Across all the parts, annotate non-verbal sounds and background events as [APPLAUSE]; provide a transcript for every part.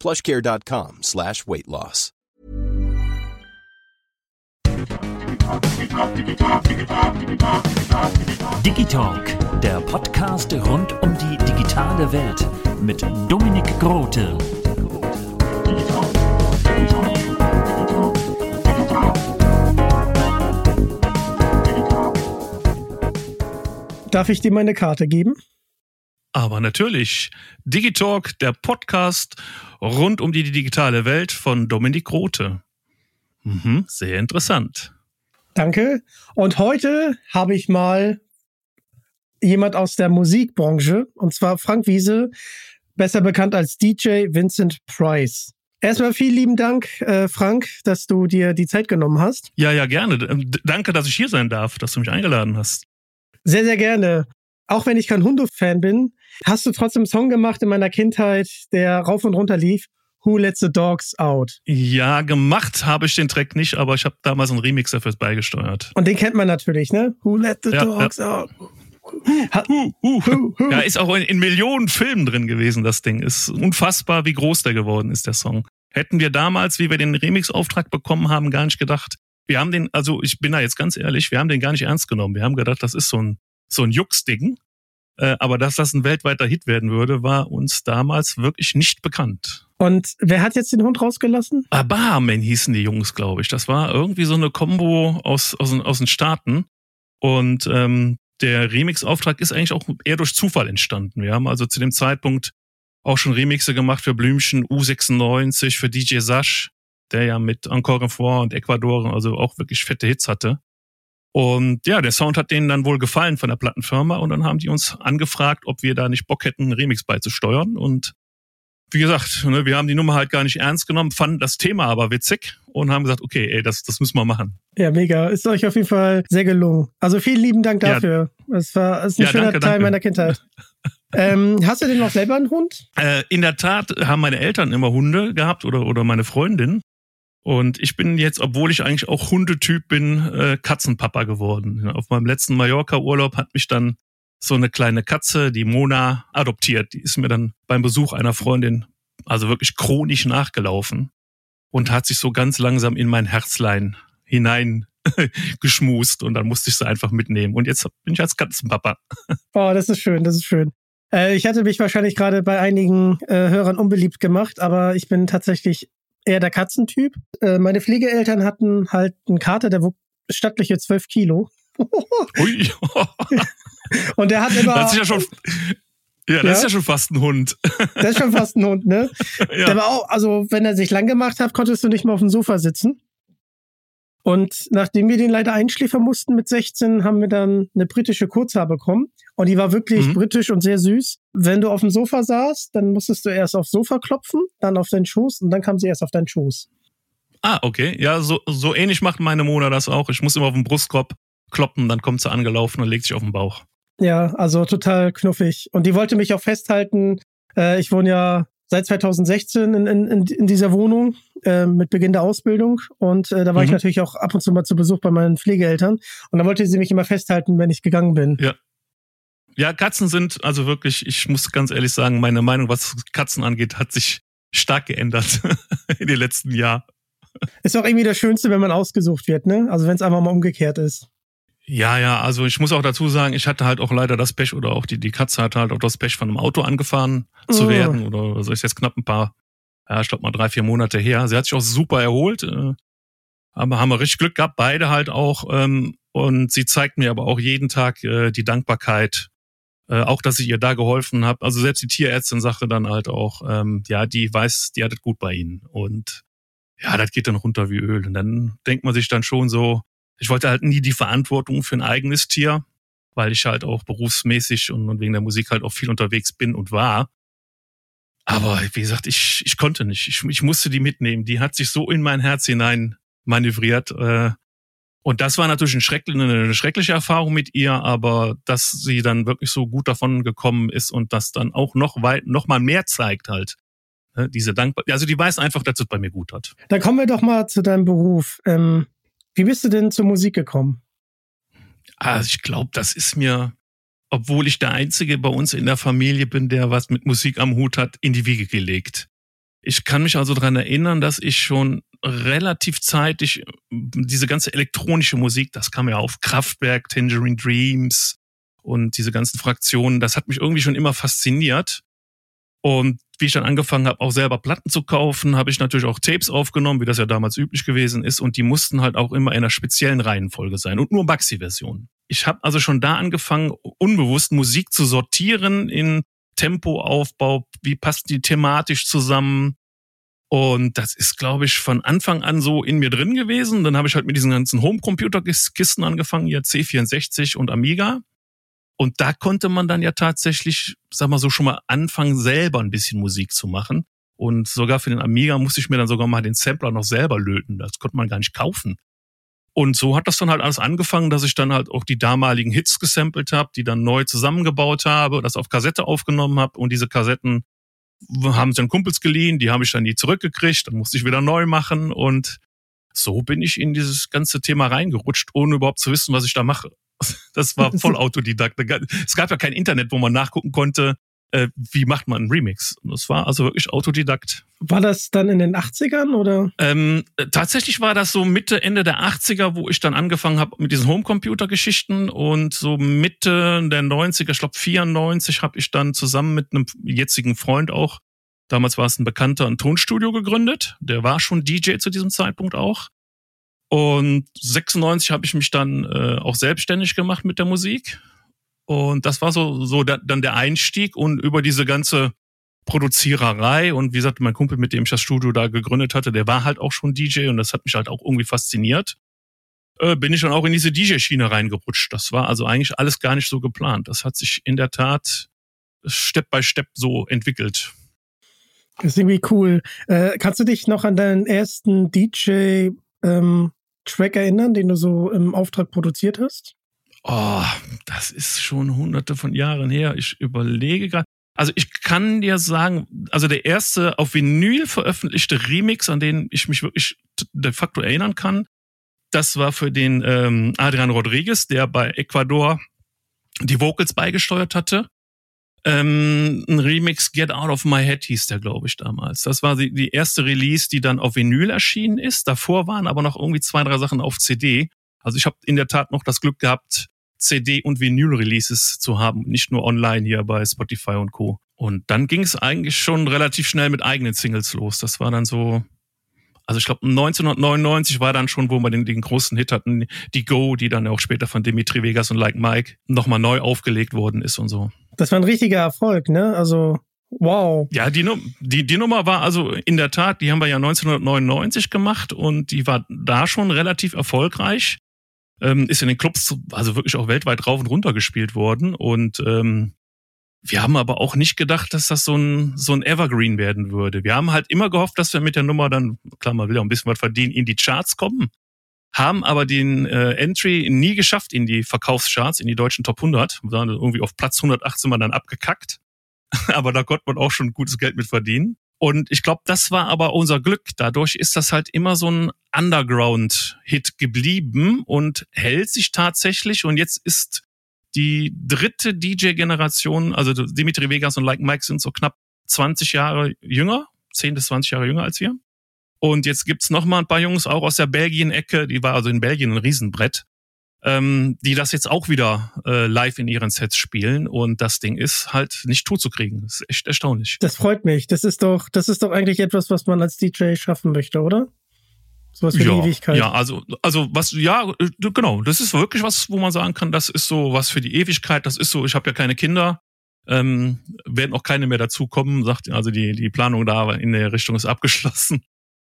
plushcare.com slash weight loss. Digitalk, der Podcast rund um die digitale Welt mit Dominik Grote. Darf ich dir meine Karte geben? Aber natürlich. Digitalk, der Podcast rund um die digitale Welt von Dominik Grote. Mhm, sehr interessant. Danke. Und heute habe ich mal jemand aus der Musikbranche, und zwar Frank Wiese, besser bekannt als DJ Vincent Price. Erstmal vielen lieben Dank, äh, Frank, dass du dir die Zeit genommen hast. Ja, ja, gerne. Danke, dass ich hier sein darf, dass du mich eingeladen hast. Sehr, sehr gerne. Auch wenn ich kein Hunde-Fan bin, hast du trotzdem einen Song gemacht in meiner Kindheit, der rauf und runter lief. Who Let the Dogs Out? Ja, gemacht habe ich den Track nicht, aber ich habe damals einen Remix dafür beigesteuert. Und den kennt man natürlich, ne? Who Let the Ja, Dogs ja. Out? Huh, huh, huh. Ja, ist auch in, in Millionen Filmen drin gewesen, das Ding. Ist unfassbar, wie groß der geworden ist, der Song. Hätten wir damals, wie wir den Remix-Auftrag bekommen haben, gar nicht gedacht. Wir haben den, also ich bin da jetzt ganz ehrlich, wir haben den gar nicht ernst genommen. Wir haben gedacht, das ist so ein, so ein Jux-Ding. Äh, aber dass das ein weltweiter Hit werden würde, war uns damals wirklich nicht bekannt. Und wer hat jetzt den Hund rausgelassen? Barman hießen die Jungs, glaube ich. Das war irgendwie so eine Combo aus, aus, den- aus den Staaten. Und ähm, der Remix-Auftrag ist eigentlich auch eher durch Zufall entstanden. Wir haben also zu dem Zeitpunkt auch schon Remixe gemacht für Blümchen, U96, für DJ Sash, der ja mit Encore Fort und Ecuador also auch wirklich fette Hits hatte. Und ja, der Sound hat denen dann wohl gefallen von der Plattenfirma und dann haben die uns angefragt, ob wir da nicht Bock hätten, einen Remix beizusteuern. Und wie gesagt, ne, wir haben die Nummer halt gar nicht ernst genommen, fanden das Thema aber witzig und haben gesagt, okay, ey, das, das müssen wir machen. Ja, mega. Ist euch auf jeden Fall sehr gelungen. Also vielen lieben Dank Ja. dafür. Es war es ist ein Ja, schöner danke, Teil danke. meiner Kindheit. [LAUGHS] ähm, hast du denn noch selber einen Hund? Äh, in der Tat haben meine Eltern immer Hunde gehabt oder, oder meine Freundin. Und ich bin jetzt, obwohl ich eigentlich auch Hundetyp bin, äh, Katzenpapa geworden. Auf meinem letzten Mallorca-Urlaub hat mich dann so eine kleine Katze, die Mona, adoptiert. Die ist mir dann beim Besuch einer Freundin also wirklich chronisch nachgelaufen und hat sich so ganz langsam in mein Herzlein hinein [LAUGHS] geschmust und dann musste ich sie einfach mitnehmen. Und jetzt bin ich als Katzenpapa. [LAUGHS] Oh, das ist schön, das ist schön. Äh, ich hatte mich wahrscheinlich gerade bei einigen äh, Hörern unbeliebt gemacht, aber ich bin tatsächlich eher der Katzentyp. Äh, meine Pflegeeltern hatten halt einen Kater, der wog stattliche 12 Kilo. Ui. [LAUGHS] [LAUGHS] Und der hat immer. Das ist ja schon, ja, das Ja? ist ja schon fast ein Hund. Das ist schon fast ein Hund, ne? [LAUGHS] ja. Der war auch, also wenn er sich lang gemacht hat, konntest du nicht mehr auf dem Sofa sitzen. Und nachdem wir den leider einschläfern mussten mit 16, haben wir dann eine britische Kurzhaar bekommen. Und die war wirklich Mhm. britisch und sehr süß. Wenn du auf dem Sofa saßt, dann musstest du erst aufs Sofa klopfen, dann auf deinen Schoß und dann kam sie erst auf deinen Schoß. Ah, okay. Ja, so, so ähnlich macht meine Mona das auch. Ich muss immer auf den Brustkorb kloppen, dann kommt sie angelaufen und legt sich auf den Bauch. Ja, also total knuffig. Und die wollte mich auch festhalten. Äh, ich wohne ja seit 2016 in, in, in- dieser Wohnung äh, mit Beginn der Ausbildung. Und äh, da war ich Mhm. natürlich auch ab und zu mal zu Besuch bei meinen Pflegeeltern. Und da wollte sie mich immer festhalten, wenn ich gegangen bin. Ja. Ja, Katzen sind also wirklich, ich muss ganz ehrlich sagen, meine Meinung, was Katzen angeht, hat sich stark geändert [LAUGHS] in den letzten Jahren. Ist auch irgendwie das Schönste, wenn man ausgesucht wird, ne? Also wenn es einfach mal umgekehrt ist. Ja, ja, also ich muss auch dazu sagen, ich hatte halt auch leider das Pech oder auch die, die Katze hatte halt auch das Pech, von einem Auto angefahren zu Oh. werden oder also ist jetzt knapp ein paar ja, ich glaube mal drei, vier Monate her. Sie hat sich auch super erholt, äh, aber haben wir richtig Glück gehabt, beide halt auch. Ähm, und sie zeigt mir aber auch jeden Tag äh, die Dankbarkeit, äh, auch dass ich ihr da geholfen habe. Also selbst die Tierärztin sagte dann halt auch, ähm, ja, die weiß, die hat es gut bei ihnen. Und ja, das geht dann runter wie Öl. Und dann denkt man sich dann schon so, ich wollte halt nie die Verantwortung für ein eigenes Tier, weil ich halt auch berufsmäßig und wegen der Musik halt auch viel unterwegs bin und war. Aber wie gesagt, ich, ich konnte nicht. Ich, ich musste die mitnehmen. Die hat sich so in mein Herz hinein manövriert. Äh, und das war natürlich ein schrecklich, eine schreckliche Erfahrung mit ihr, aber dass sie dann wirklich so gut davon gekommen ist und das dann auch noch weit, noch mal mehr zeigt halt. Ne, diese Dankbarkeit. Also die weiß einfach, dass es bei mir gut hat. Dann kommen wir doch mal zu deinem Beruf. Ähm, wie bist du denn zur Musik gekommen? Also ich glaube, das ist mir, obwohl ich der Einzige bei uns in der Familie bin, der was mit Musik am Hut hat, in die Wiege gelegt. Ich kann mich also daran erinnern, dass ich schon relativ zeitig diese ganze elektronische Musik, das kam ja auf Kraftwerk, Tangerine Dreams und diese ganzen Fraktionen, das hat mich irgendwie schon immer fasziniert. Und wie ich dann angefangen habe, auch selber Platten zu kaufen, habe ich natürlich auch Tapes aufgenommen, wie das ja damals üblich gewesen ist. Und die mussten halt auch immer in einer speziellen Reihenfolge sein und nur Maxi-Versionen. Ich habe also schon da angefangen, unbewusst Musik zu sortieren in Tempoaufbau, wie passt die thematisch zusammen. Und das ist, glaube ich, von Anfang an so in mir drin gewesen. Dann habe ich halt mit diesen ganzen Homecomputer-Kisten angefangen, hier C64 und Amiga. Und da konnte man dann ja tatsächlich, sag mal so, schon mal anfangen, selber ein bisschen Musik zu machen. Und sogar für den Amiga musste ich mir dann sogar mal den Sampler noch selber löten. Das konnte man gar nicht kaufen. Und so hat das dann halt alles angefangen, dass ich dann halt auch die damaligen Hits gesampelt habe, die dann neu zusammengebaut habe, das auf Kassette aufgenommen habe und diese Kassetten haben dann Kumpels geliehen, die habe ich dann nie zurückgekriegt, dann musste ich wieder neu machen und so bin ich in dieses ganze Thema reingerutscht, ohne überhaupt zu wissen, was ich da mache. [LAUGHS] Das war voll [LAUGHS] Autodidakt. Es gab ja kein Internet, wo man nachgucken konnte, äh, wie macht man einen Remix. Das war also wirklich Autodidakt. War das dann in den 80ern oder? Ähm, tatsächlich war das so Mitte, Ende der 80er, wo ich dann angefangen habe mit diesen Homecomputer-Geschichten und so Mitte der 90er, ich glaube 94, habe ich dann zusammen mit einem jetzigen Freund auch, damals war es ein Bekannter, ein Tonstudio gegründet. Der war schon DJ zu diesem Zeitpunkt auch. Und 96 habe ich mich dann äh, auch selbstständig gemacht mit der Musik. Und das war so, so da, dann der Einstieg und über diese ganze Produziererei und wie gesagt, mein Kumpel, mit dem ich das Studio da gegründet hatte, der war halt auch schon DJ und das hat mich halt auch irgendwie fasziniert. Äh, bin ich dann auch in diese DJ-Schiene reingerutscht. Das war also eigentlich alles gar nicht so geplant. Das hat sich in der Tat Step by Step so entwickelt. Das ist irgendwie cool. Äh, kannst du dich noch an deinen ersten DJ ähm, Track erinnern, den du so im Auftrag produziert hast? Oh, das ist schon hunderte von Jahren her. Ich überlege gerade. Also ich kann dir sagen, also der erste auf Vinyl veröffentlichte Remix, an den ich mich wirklich de facto erinnern kann, das war für den ähm, Adrian Rodriguez, der bei Ecuador die Vocals beigesteuert hatte. Ähm, ein Remix Get Out of My Head hieß der, glaube ich, damals. Das war die, die erste Release, die dann auf Vinyl erschienen ist. Davor waren aber noch irgendwie zwei, drei Sachen auf CD. Also ich habe in der Tat noch das Glück gehabt, CD- und Vinyl-Releases zu haben, nicht nur online hier bei Spotify und Co. Und dann ging es eigentlich schon relativ schnell mit eigenen Singles los. Das war dann so, also ich glaube 1999 war dann schon, wo wir den, den großen Hit hatten, die Go, die dann auch später von Dimitri Vegas und Like Mike nochmal neu aufgelegt worden ist und so. Das war ein richtiger Erfolg, ne? Also Wow. Ja, die, die, die Nummer war also in der Tat, die haben wir ja 1999 gemacht und die war da schon relativ erfolgreich. Ähm, ist in den Clubs also wirklich auch weltweit rauf und runter gespielt worden. Und ähm, wir haben aber auch nicht gedacht, dass das so ein, so ein Evergreen werden würde. Wir haben halt immer gehofft, dass wir mit der Nummer dann, klar, man will ja ein bisschen was verdienen, in die Charts kommen. Haben aber den äh, Entry nie geschafft in die Verkaufscharts, in die deutschen Top 100. Wir waren irgendwie auf Platz 118 mal dann abgekackt. [LAUGHS] aber da konnte man auch schon gutes Geld mit verdienen. Und ich glaube, das war aber unser Glück. Dadurch ist das halt immer so ein Underground-Hit geblieben und hält sich tatsächlich. Und jetzt ist die dritte DJ-Generation, also Dimitri Vegas und Like Mike sind so knapp 20 Jahre jünger, 10 bis 20 Jahre jünger als wir. Und jetzt gibt's noch mal ein paar Jungs auch aus der Belgien-Ecke, die war also in Belgien ein Riesenbrett. ähm, die das jetzt auch wieder äh, live in ihren Sets spielen und das Ding ist halt nicht totzukriegen. Das ist echt erstaunlich. Das freut mich. Das ist doch, das ist doch eigentlich etwas, was man als DJ schaffen möchte, oder? Sowas für ja, die Ewigkeit. Ja, also, also was, ja, äh, genau, das ist wirklich was, wo man sagen kann, das ist so was für die Ewigkeit, das ist so, ich habe ja keine Kinder, ähm, werden auch keine mehr dazukommen, sagt, also die, die Planung da in der Richtung ist abgeschlossen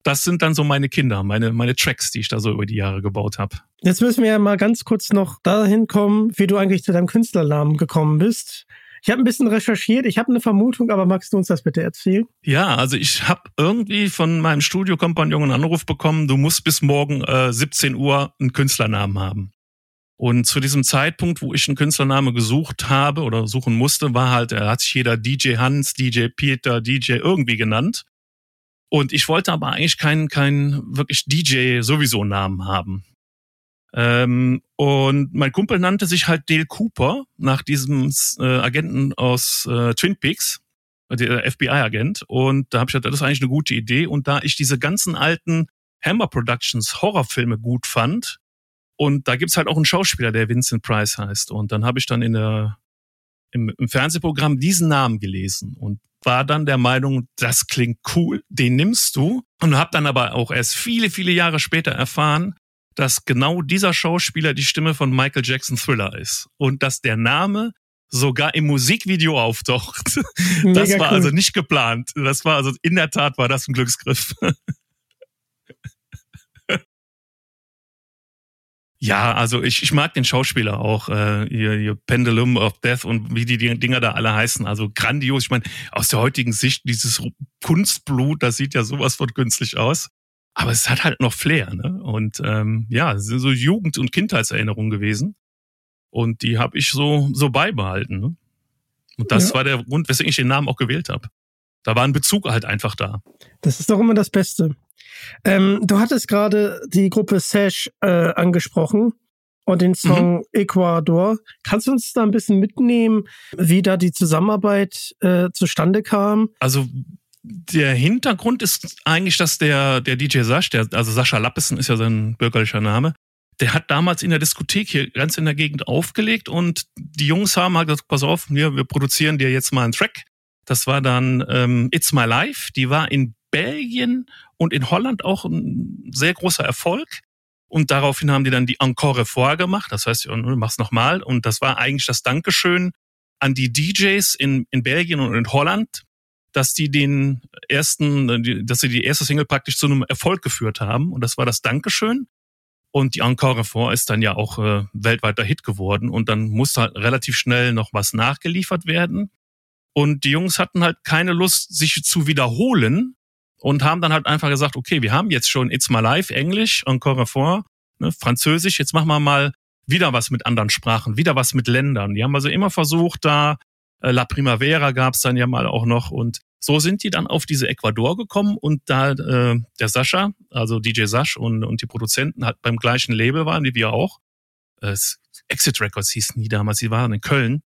das sind dann so meine Kinder, meine, meine Tracks, die ich da so über die Jahre gebaut habe. Jetzt müssen wir ja mal ganz kurz noch dahin kommen, wie du eigentlich zu deinem Künstlernamen gekommen bist. Ich habe ein bisschen recherchiert, ich habe eine Vermutung, aber magst du uns das bitte erzählen? Ja, also ich habe irgendwie von meinem Studiokompagnon einen Anruf bekommen, du musst bis morgen äh, 17 Uhr einen Künstlernamen haben. Und zu diesem Zeitpunkt, wo ich einen Künstlername gesucht habe oder suchen musste, war halt, er hat sich jeder DJ Hans, DJ Peter, DJ irgendwie genannt. Und ich wollte aber eigentlich keinen, keinen wirklich DJ sowieso Namen haben. Ähm, und mein Kumpel nannte sich halt Dale Cooper nach diesem äh, Agenten aus äh, Twin Peaks, der FBI-Agent. Und da habe ich gedacht, das ist eigentlich eine gute Idee. Und da ich diese ganzen alten Hammer Productions Horrorfilme gut fand, und da gibt's halt auch einen Schauspieler, der Vincent Price heißt. Und dann habe ich dann in der im, im Fernsehprogramm diesen Namen gelesen und war dann der Meinung, das klingt cool, den nimmst du. Und habe dann aber auch erst viele, viele Jahre später erfahren, dass genau dieser Schauspieler die Stimme von Michael Jackson Thriller ist. Und dass der Name sogar im Musikvideo auftaucht. [LAUGHS] Das Mega war cool. also nicht geplant. Das war also in der Tat war das ein Glücksgriff. [LAUGHS] Ja, also ich, ich mag den Schauspieler auch, äh, ihr, ihr Pendulum of Death und wie die Dinger da alle heißen. Also grandios. Ich meine, aus der heutigen Sicht, dieses Kunstblut, das sieht ja sowas von künstlich aus. Aber es hat halt noch Flair, ne? Und ähm, ja, es sind so Jugend- und Kindheitserinnerungen gewesen. Und die habe ich so, so beibehalten. Ne? Und das ja. war der Grund, weswegen ich den Namen auch gewählt habe. Da war ein Bezug halt einfach da. Das ist doch immer das Beste. Ähm, du hattest gerade die Gruppe Sash äh, angesprochen und den Song mhm. Ecuador. Kannst du uns da ein bisschen mitnehmen, wie da die Zusammenarbeit äh, zustande kam? Also der Hintergrund ist eigentlich, dass der, der DJ Sasch, der, also Sascha Lappissen ist ja sein bürgerlicher Name, der hat damals in der Diskothek hier ganz in der Gegend aufgelegt und die Jungs haben halt gesagt, pass auf, wir, wir produzieren dir jetzt mal einen Track. Das war dann ähm, It's My Life. Die war in Belgien und in Holland auch ein sehr großer Erfolg. Und daraufhin haben die dann die Encore vorgemacht. Das heißt, du machst nochmal. Und das war eigentlich das Dankeschön an die DJs in, in Belgien und in Holland, dass die den ersten, dass sie die erste Single praktisch zu einem Erfolg geführt haben. Und das war das Dankeschön. Und die Encore vor ist dann ja auch äh, weltweiter Hit geworden. Und dann musste halt relativ schnell noch was nachgeliefert werden. Und die Jungs hatten halt keine Lust, sich zu wiederholen, und haben dann halt einfach gesagt, okay, wir haben jetzt schon It's My Life, Englisch, Encore Fort, ne, Französisch, jetzt machen wir mal wieder was mit anderen Sprachen, wieder was mit Ländern. Die haben also immer versucht, da äh, La Primavera gab's dann ja mal auch noch und so sind die dann auf diese Ecuador gekommen und da äh, der Sascha, also DJ Sasch und, und die Produzenten halt beim gleichen Label waren, wie wir auch. Äh, Exit Records hießen die damals, die waren in Köln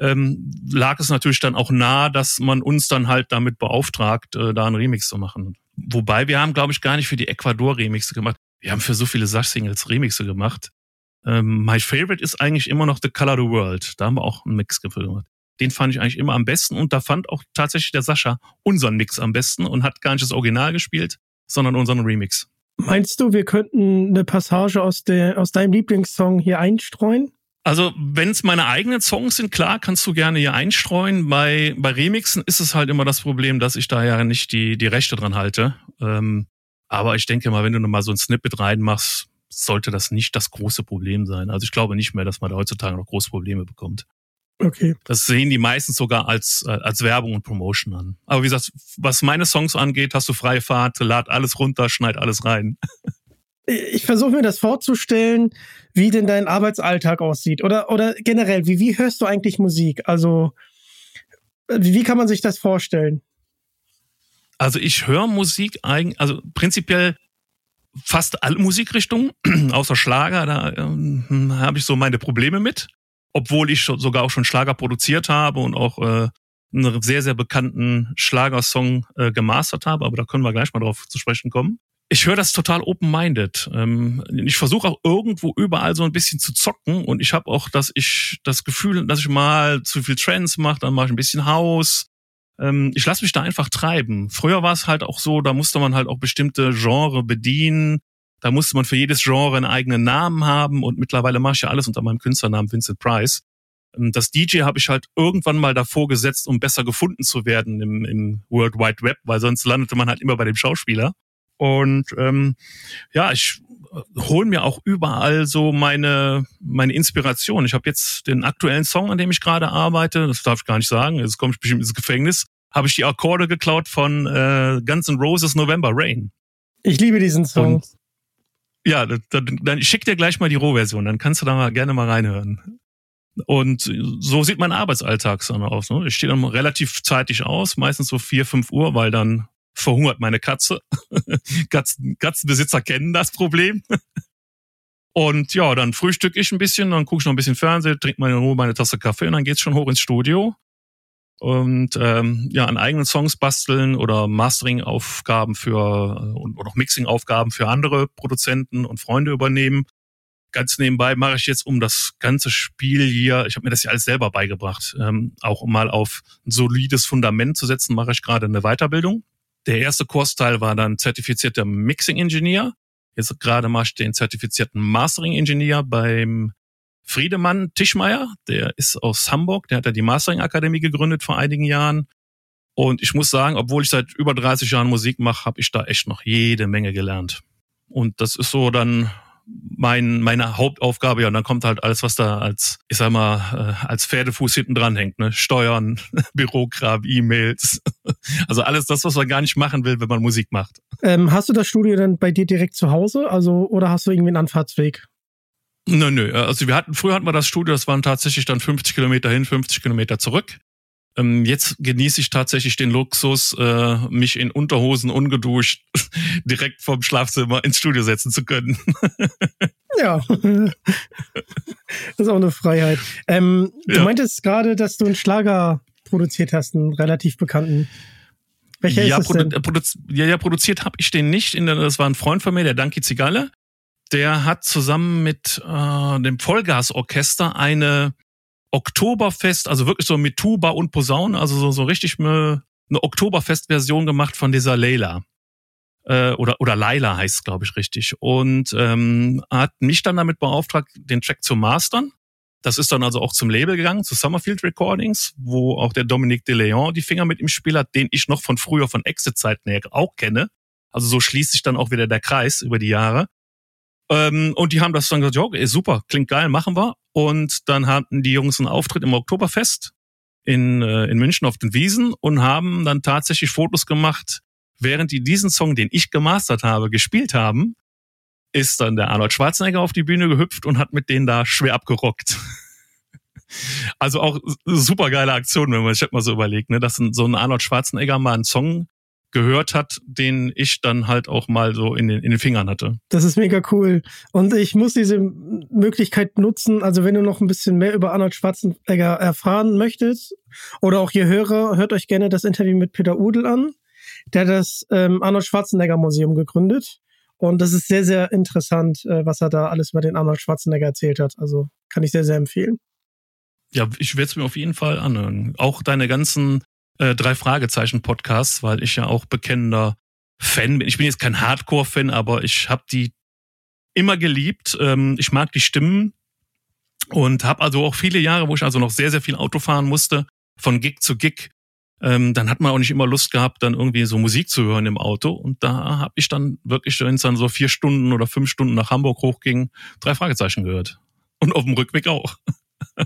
ähm, lag es natürlich dann auch nah, dass man uns dann halt damit beauftragt, äh, da einen Remix zu machen. Wobei wir haben, glaube ich, gar nicht für die Ecuador Remixe gemacht. Wir haben für so viele Sash-Singles Remixe gemacht. Ähm, my favorite ist eigentlich immer noch The Color the World. Da haben wir auch einen Mix gemacht. Den fand ich eigentlich immer am besten und da fand auch tatsächlich der Sascha unseren Mix am besten und hat gar nicht das Original gespielt, sondern unseren Remix. Meinst du, wir könnten eine Passage aus, der, aus deinem Lieblingssong hier einstreuen? Also, wenn es meine eigenen Songs sind, klar, kannst du gerne hier einstreuen. Bei, bei Remixen ist es halt immer das Problem, dass ich da ja nicht die, die Rechte dran halte. Ähm, aber ich denke mal, wenn du noch mal so ein Snippet reinmachst, sollte das nicht das große Problem sein. Also ich glaube nicht mehr, dass man da heutzutage noch große Probleme bekommt. Okay. Das sehen die meistens sogar als, als Werbung und Promotion an. Aber wie gesagt, was meine Songs angeht, hast du freie Fahrt, lad alles runter, schneid alles rein. [LAUGHS] ich versuche mir das vorzustellen, wie denn dein Arbeitsalltag aussieht. Oder, oder generell, wie, wie hörst du eigentlich Musik? Also, wie, kann man sich das vorstellen? Also ich höre Musik eigentlich, also prinzipiell fast alle Musikrichtungen, [CLEARS THROAT] außer Schlager, da äh, habe ich so meine Probleme mit. Obwohl ich sogar auch schon Schlager produziert habe und auch äh, einen sehr, sehr bekannten Schlagersong äh, gemastert habe, aber da können wir gleich mal drauf zu sprechen kommen. Ich höre das total open-minded. Ähm, ich versuche auch irgendwo überall so ein bisschen zu zocken und ich habe auch, dass ich das Gefühl, dass ich mal zu viel Trends mache, dann mache ich ein bisschen Haus. Ähm, ich lasse mich da einfach treiben. Früher war es halt auch so, da musste man halt auch bestimmte Genre bedienen. Da musste man für jedes Genre einen eigenen Namen haben und mittlerweile mache ich ja alles unter meinem Künstlernamen Vincent Price. Ähm, das DJ habe ich halt irgendwann mal davor gesetzt, um besser gefunden zu werden im, im World Wide Web, weil sonst landete man halt immer bei dem Schauspieler. Und ähm, ja, ich hole mir auch überall so meine meine Inspiration. Ich habe jetzt den aktuellen Song, an dem ich gerade arbeite, das darf ich gar nicht sagen, jetzt komme ich bestimmt ins Gefängnis, habe ich die Akkorde geklaut von äh, Guns N' Roses November Rain. Ich liebe diesen Song. Und, ja, dann, dann ich schick dir gleich mal die Rohversion, dann kannst du da mal gerne mal reinhören. Und so sieht mein Arbeitsalltag dann aus. Ne? Ich stehe dann relativ zeitig aus, meistens so vier, fünf Uhr, weil dann verhungert meine Katze. [LAUGHS] Katzen, Katzenbesitzer kennen das Problem. Und ja, dann frühstück ich ein bisschen, dann gucke ich noch ein bisschen Fernsehen, trinke meine Ruhe meine Tasse Kaffee und dann geht's schon hoch ins Studio. Und ähm, ja, an eigenen Songs basteln oder Mastering-Aufgaben für oder auch Mixing-Aufgaben für andere Produzenten und Freunde übernehmen. Ganz nebenbei mache ich jetzt um das ganze Spiel hier, ich habe mir das ja alles selber beigebracht, ähm, auch um mal auf ein solides Fundament zu setzen, mache ich gerade eine Weiterbildung der erste Kursteil war dann zertifizierter Mixing Engineer. Jetzt gerade mache ich den zertifizierten Mastering Engineer beim Friedemann Tischmeier. Der ist aus Hamburg. Der hat ja die Mastering Akademie gegründet vor einigen Jahren. Und ich muss sagen, obwohl ich seit über 30 Jahren Musik mache, habe ich da echt noch jede Menge gelernt. Und das ist so dann mein, meine Hauptaufgabe, ja, und dann kommt halt alles, was da als, ich sag mal, äh, als Pferdefuß hinten dran hängt, ne? Steuern, [LAUGHS] Bürokram, E-Mails. [LAUGHS] Also alles das, was man gar nicht machen will, wenn man Musik macht. Ähm, hast du das Studio dann bei dir direkt zu Hause? Also, oder hast du irgendwie einen Anfahrtsweg? Nö, nö. Also wir hatten, früher hatten wir das Studio, das waren tatsächlich dann 50 Kilometer hin, 50 Kilometer zurück. Ähm, jetzt genieße ich tatsächlich den Luxus, äh, mich in Unterhosen ungeduscht [LAUGHS] direkt vom Schlafzimmer ins Studio setzen zu können. [LAUGHS] ja, das ist auch eine Freiheit. Ähm, du ja. meintest gerade, dass du einen Schlager produziert hast, einen relativ bekannten. Welcher ja, ist das denn? Produ ja, ja, produziert habe ich den nicht. das war ein Freund von mir, der Danki Zigalle. Der hat zusammen mit äh, dem Vollgasorchester eine Oktoberfest, also wirklich so mit Tuba und Posaune, also so, so richtig eine, eine Oktoberfest-Version gemacht von dieser Leila. Äh, oder, oder Laila heißt es, glaube ich, richtig. Und ähm, hat mich dann damit beauftragt, den Track zu mastern. Das ist dann also auch zum Label gegangen, zu Summerfield Recordings, wo auch der Dominique de Leon die Finger mit im Spiel hat, den ich noch von früher von Exit-Zeiten her auch kenne. Also so schließt sich dann auch wieder der Kreis über die Jahre. Ähm, und die haben das dann gesagt, ja, okay, super, klingt geil, machen wir. Und dann hatten die Jungs einen Auftritt im Oktoberfest in, äh, in München auf den Wiesen und haben dann tatsächlich Fotos gemacht, während die diesen Song, den ich gemastert habe, gespielt haben, ist dann der Arnold Schwarzenegger auf die Bühne gehüpft und hat mit denen da schwer abgerockt. [LAUGHS] Also auch super geile Aktion, wenn man sich das mal so überlegt, ne, dass so ein Arnold Schwarzenegger mal einen Song gehört hat, den ich dann halt auch mal so in den, in den Fingern hatte. Das ist mega cool. Und ich muss diese Möglichkeit nutzen, also wenn du noch ein bisschen mehr über Arnold Schwarzenegger erfahren möchtest, oder auch ihr Hörer, hört euch gerne das Interview mit Peter Udel an. Der hat das ähm, Arnold Schwarzenegger Museum gegründet. Und das ist sehr, sehr interessant, äh, was er da alles über den Arnold Schwarzenegger erzählt hat. Also kann ich sehr, sehr empfehlen. Ja, ich werde es mir auf jeden Fall anhören. Auch deine ganzen äh, drei Fragezeichen Podcasts, weil ich ja auch bekennender Fan bin. Ich bin jetzt kein Hardcore-Fan, aber ich habe die immer geliebt. Ähm, ich mag die Stimmen und habe also auch viele Jahre, wo ich also noch sehr, sehr viel Auto fahren musste, von Gig zu Gig. Ähm, dann hat man auch nicht immer Lust gehabt, dann irgendwie so Musik zu hören im Auto. Und da habe ich dann wirklich, wenn es dann so vier Stunden oder fünf Stunden nach Hamburg hochging, drei Fragezeichen gehört. Und auf dem Rückweg auch.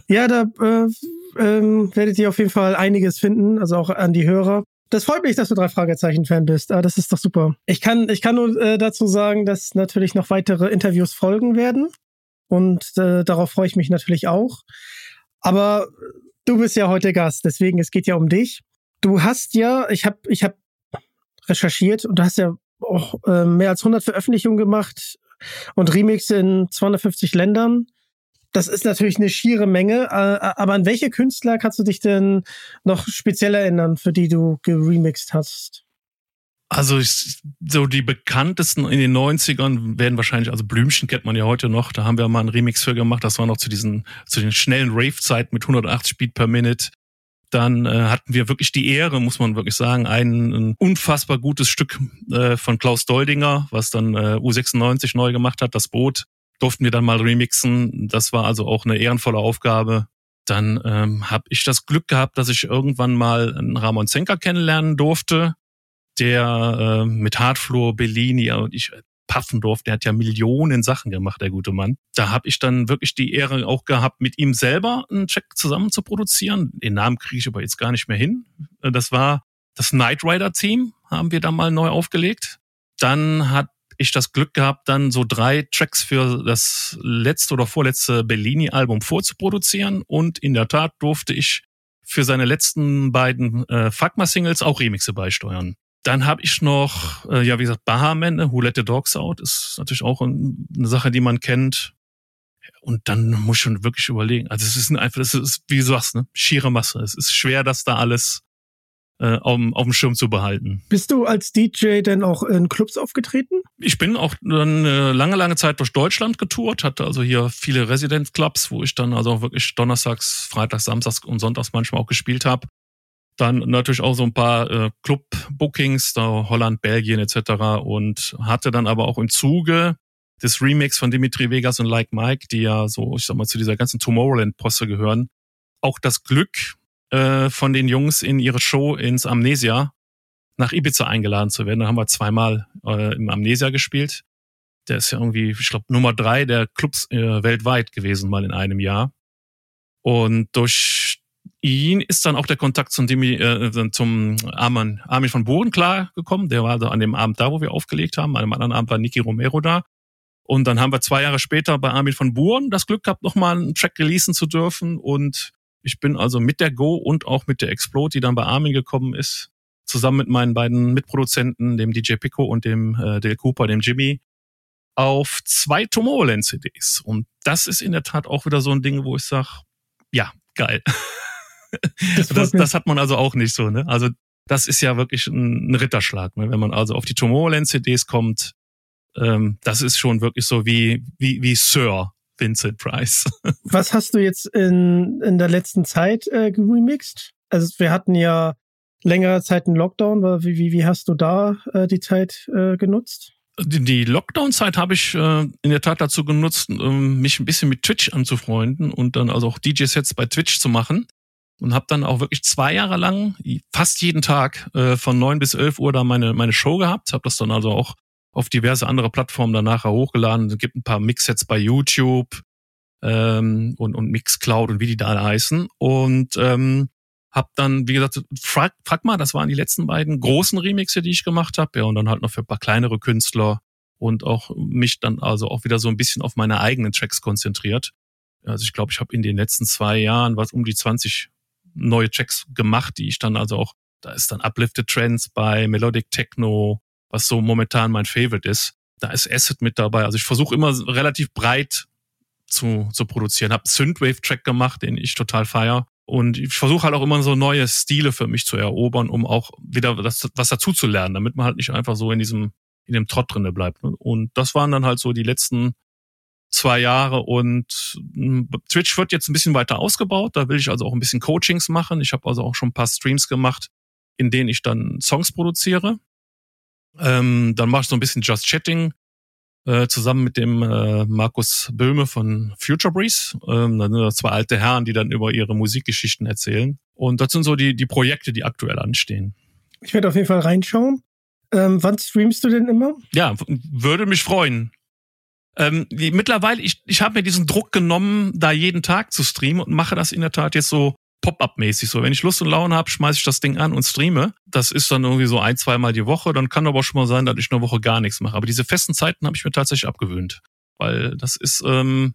Ja, da äh, ähm, werdet ihr auf jeden Fall einiges finden, also auch an die Hörer. Das freut mich, dass du drei Fragezeichen-Fan bist. Ah, das ist doch super. Ich kann, ich kann nur äh, dazu sagen, dass natürlich noch weitere Interviews folgen werden. Und äh, darauf freue ich mich natürlich auch. Aber du bist ja heute Gast, deswegen es geht ja um dich. Du hast ja, ich habe ich hab recherchiert und du hast ja auch äh, mehr als 100 Veröffentlichungen gemacht und Remix in 250 Ländern. Das ist natürlich eine schiere Menge, äh, aber an welche Künstler kannst du dich denn noch speziell erinnern, für die du geremixed hast? Also ich, so die bekanntesten in den 90ern werden wahrscheinlich, also Blümchen kennt man ja heute noch, da haben wir mal einen Remix für gemacht, das war noch zu diesen, zu den schnellen Rave-Zeiten mit 180 Beat per Minute. Dann äh, hatten wir wirklich die Ehre, muss man wirklich sagen, ein, ein unfassbar gutes Stück äh, von Klaus Doldinger, was dann äh, U96 neu gemacht hat, das Boot, durften wir dann mal remixen. Das war also auch eine ehrenvolle Aufgabe. Dann ähm, habe ich das Glück gehabt, dass ich irgendwann mal einen Ramon Zenker kennenlernen durfte der äh, mit Hartflor, Bellini und ich Paffendorf, der hat ja Millionen Sachen gemacht, der gute Mann. Da habe ich dann wirklich die Ehre auch gehabt, mit ihm selber einen Track zusammen zu produzieren. Den Namen kriege ich aber jetzt gar nicht mehr hin. Äh, das war das Knight Rider Team, haben wir da mal neu aufgelegt. Dann hat ich das Glück gehabt, dann so drei Tracks für das letzte oder vorletzte Bellini-Album vorzuproduzieren. Und in der Tat durfte ich für seine letzten beiden äh, Fagma-Singles auch Remixe beisteuern. Dann habe ich noch, äh, ja, wie gesagt, Bahaman, ne? Who Let the Dogs Out, ist natürlich auch ein, eine Sache, die man kennt. Und dann muss ich schon wirklich überlegen. Also es ist einfach, es ist, wie du sagst, ne, schiere Masse. Es ist schwer, das da alles äh, auf, auf dem Schirm zu behalten. Bist du als DJ denn auch in Clubs aufgetreten? Ich bin auch dann äh, lange, lange Zeit durch Deutschland getourt, hatte also hier viele Resident-Clubs, wo ich dann also auch wirklich donnerstags, freitags, samstags und sonntags manchmal auch gespielt habe. Dann natürlich auch so ein paar äh, Club-Bookings, da Holland, Belgien etc. Und hatte dann aber auch im Zuge des Remix von Dimitri Vegas und Like Mike, die ja so, ich sag mal, zu dieser ganzen Tomorrowland-Posse gehören, auch das Glück äh, von den Jungs in ihre Show ins Amnesia nach Ibiza eingeladen zu werden. Da haben wir zweimal äh, im Amnesia gespielt. Der ist ja irgendwie, ich glaube, Nummer drei der Clubs äh, weltweit gewesen, mal in einem Jahr. Und durch ihn ist dann auch der Kontakt zum, Demi, äh, zum Armin, Armin von Buren klar gekommen. Der war also an dem Abend da, wo wir aufgelegt haben. An einem anderen Abend war Niki Romero da. Und dann haben wir zwei Jahre später bei Armin von Buren das Glück gehabt, nochmal einen Track releasen zu dürfen. Und ich bin also mit der Go und auch mit der Explode, die dann bei Armin gekommen ist, zusammen mit meinen beiden Mitproduzenten, dem DJ Pico und dem äh, Dale Cooper, dem Jimmy, auf zwei Tomorrowland CDs. Und das ist in der Tat auch wieder so ein Ding, wo ich sage, ja, geil. Das, [LAUGHS] das, das, hat man also auch nicht so, ne? Also das ist ja wirklich ein, ein Ritterschlag, ne? wenn man also auf die Tomorrowland-CDs kommt. Ähm, das ist schon wirklich so wie, wie, wie Sir Vincent Price. [LAUGHS] Was hast du jetzt in, in der letzten Zeit äh, geremixed? Also wir hatten ja längere Zeit einen Lockdown. Wie, wie, wie hast du da äh, die Zeit äh, genutzt? Die, Lockdown-Zeit habe ich äh, in der Tat dazu genutzt, ähm, mich ein bisschen mit Twitch anzufreunden und dann also auch DJ-Sets bei Twitch zu machen und habe dann auch wirklich zwei Jahre lang fast jeden Tag äh, von neun bis elf Uhr da meine meine Show gehabt. Habe das dann also auch auf diverse andere Plattformen danach hochgeladen. Es gibt ein paar Mixsets bei YouTube ähm, und und Mixcloud und wie die da heißen und ähm, hab dann, wie gesagt, frag, frag mal, das waren die letzten beiden großen Remixe, die ich gemacht habe. Ja, und dann halt noch für ein paar kleinere Künstler und auch mich dann also auch wieder so ein bisschen auf meine eigenen Tracks konzentriert. Also ich glaube, ich habe in den letzten zwei Jahren was um die 20 neue Tracks gemacht, die ich dann also auch, da ist dann Uplifted Trends bei Melodic Techno, was so momentan mein Favorite ist. Da ist Acid mit dabei. Also ich versuche immer relativ breit zu, zu produzieren. Hab Synthwave-Track gemacht, den ich total feier. Und ich versuche halt auch immer so neue Stile für mich zu erobern, um auch wieder das, was dazu zu lernen, damit man halt nicht einfach so in diesem, in dem Trott drinne bleibt. Und das waren dann halt so die letzten zwei Jahre und hm, Twitch wird jetzt ein bisschen weiter ausgebaut. Da will ich also auch ein bisschen Coachings machen. Ich habe also auch schon ein paar Streams gemacht, in denen ich dann Songs produziere. Ähm, dann mache ich so ein bisschen Just Chatting äh, zusammen mit dem äh, Markus Böhme von Future Breeze. Ähm, dann sind das zwei alte Herren, die dann über ihre Musikgeschichten erzählen. Und das sind so die, die Projekte, die aktuell anstehen. Ich werde auf jeden Fall reinschauen. Ähm, wann streamst du denn immer? Ja, würde mich freuen. Ähm, mittlerweile, ich, ich habe mir diesen Druck genommen, da jeden Tag zu streamen und mache das in der Tat jetzt so Pop-up-mäßig. So, wenn ich Lust und Laune habe, schmeiße ich das Ding an und streame. Das ist dann irgendwie so ein, zweimal die Woche. Dann kann aber schon mal sein, dass ich eine Woche gar nichts mache. Aber diese festen Zeiten habe ich mir tatsächlich abgewöhnt. Weil das ist, ähm,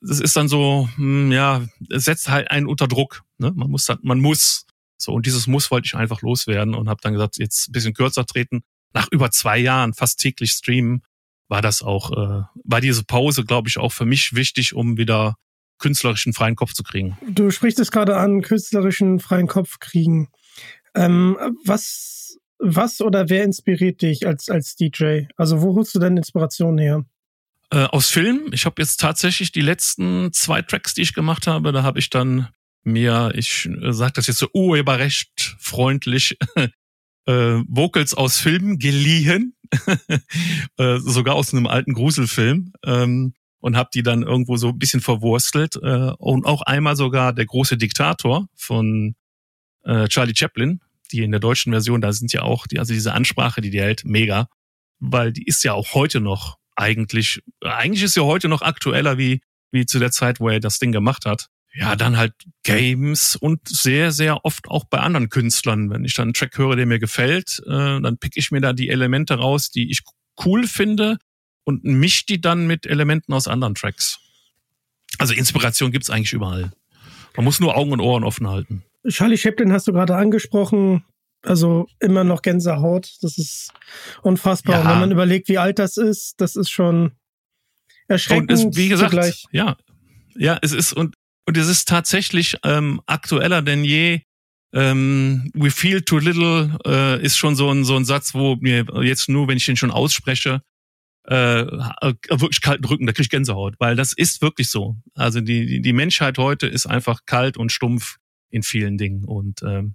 das ist dann so, hm, ja, es setzt halt einen unter Druck. Ne? Man muss, man muss. So, und dieses Muss wollte ich einfach loswerden und habe dann gesagt, jetzt ein bisschen kürzer treten. Nach über zwei Jahren fast täglich streamen war das auch, äh, war diese Pause, glaube ich, auch für mich wichtig, um wieder künstlerischen freien Kopf zu kriegen. Du sprichst es gerade an, künstlerischen freien Kopf kriegen. Ähm, was was oder wer inspiriert dich als, als DJ? Also wo holst du deine Inspiration her? Äh, aus Film. Ich habe jetzt tatsächlich die letzten zwei Tracks, die ich gemacht habe, da habe ich dann mir, ich äh, sage das jetzt so urheberrecht freundlich, [LAUGHS] äh, Vocals aus Filmen geliehen, [LAUGHS] äh, sogar aus einem alten Gruselfilm. Ähm, und habe die dann irgendwo so ein bisschen verwurstelt. Äh, und auch einmal sogar der große Diktator von äh, Charlie Chaplin, die in der deutschen Version, da sind ja auch, die, also diese Ansprache, die die hält, mega, weil die ist ja auch heute noch eigentlich, eigentlich ist ja heute noch aktueller wie, wie zu der Zeit, wo er das Ding gemacht hat. Ja, dann halt Games und sehr, sehr oft auch bei anderen Künstlern. Wenn ich dann einen Track höre, der mir gefällt, äh, dann pick ich mir da die Elemente raus, die ich cool finde und misch die dann mit Elementen aus anderen Tracks. Also Inspiration gibt's eigentlich überall. Man muss nur Augen und Ohren offen halten. Charlie Chaplin hast du gerade angesprochen. Also immer noch Gänsehaut. Das ist unfassbar. Ja. wenn man überlegt, wie alt das ist, das ist schon erschreckend. Und es, wie gesagt, zugleich. ja, ja, es ist und und es ist tatsächlich ähm, aktueller denn je. Ähm, we feel too little äh, ist schon so ein so ein Satz, wo mir jetzt nur, wenn ich den schon ausspreche, äh, wirklich kalten Rücken, da krieg ich Gänsehaut, weil das ist wirklich so. Also die, die, die Menschheit heute ist einfach kalt und stumpf in vielen Dingen und ähm,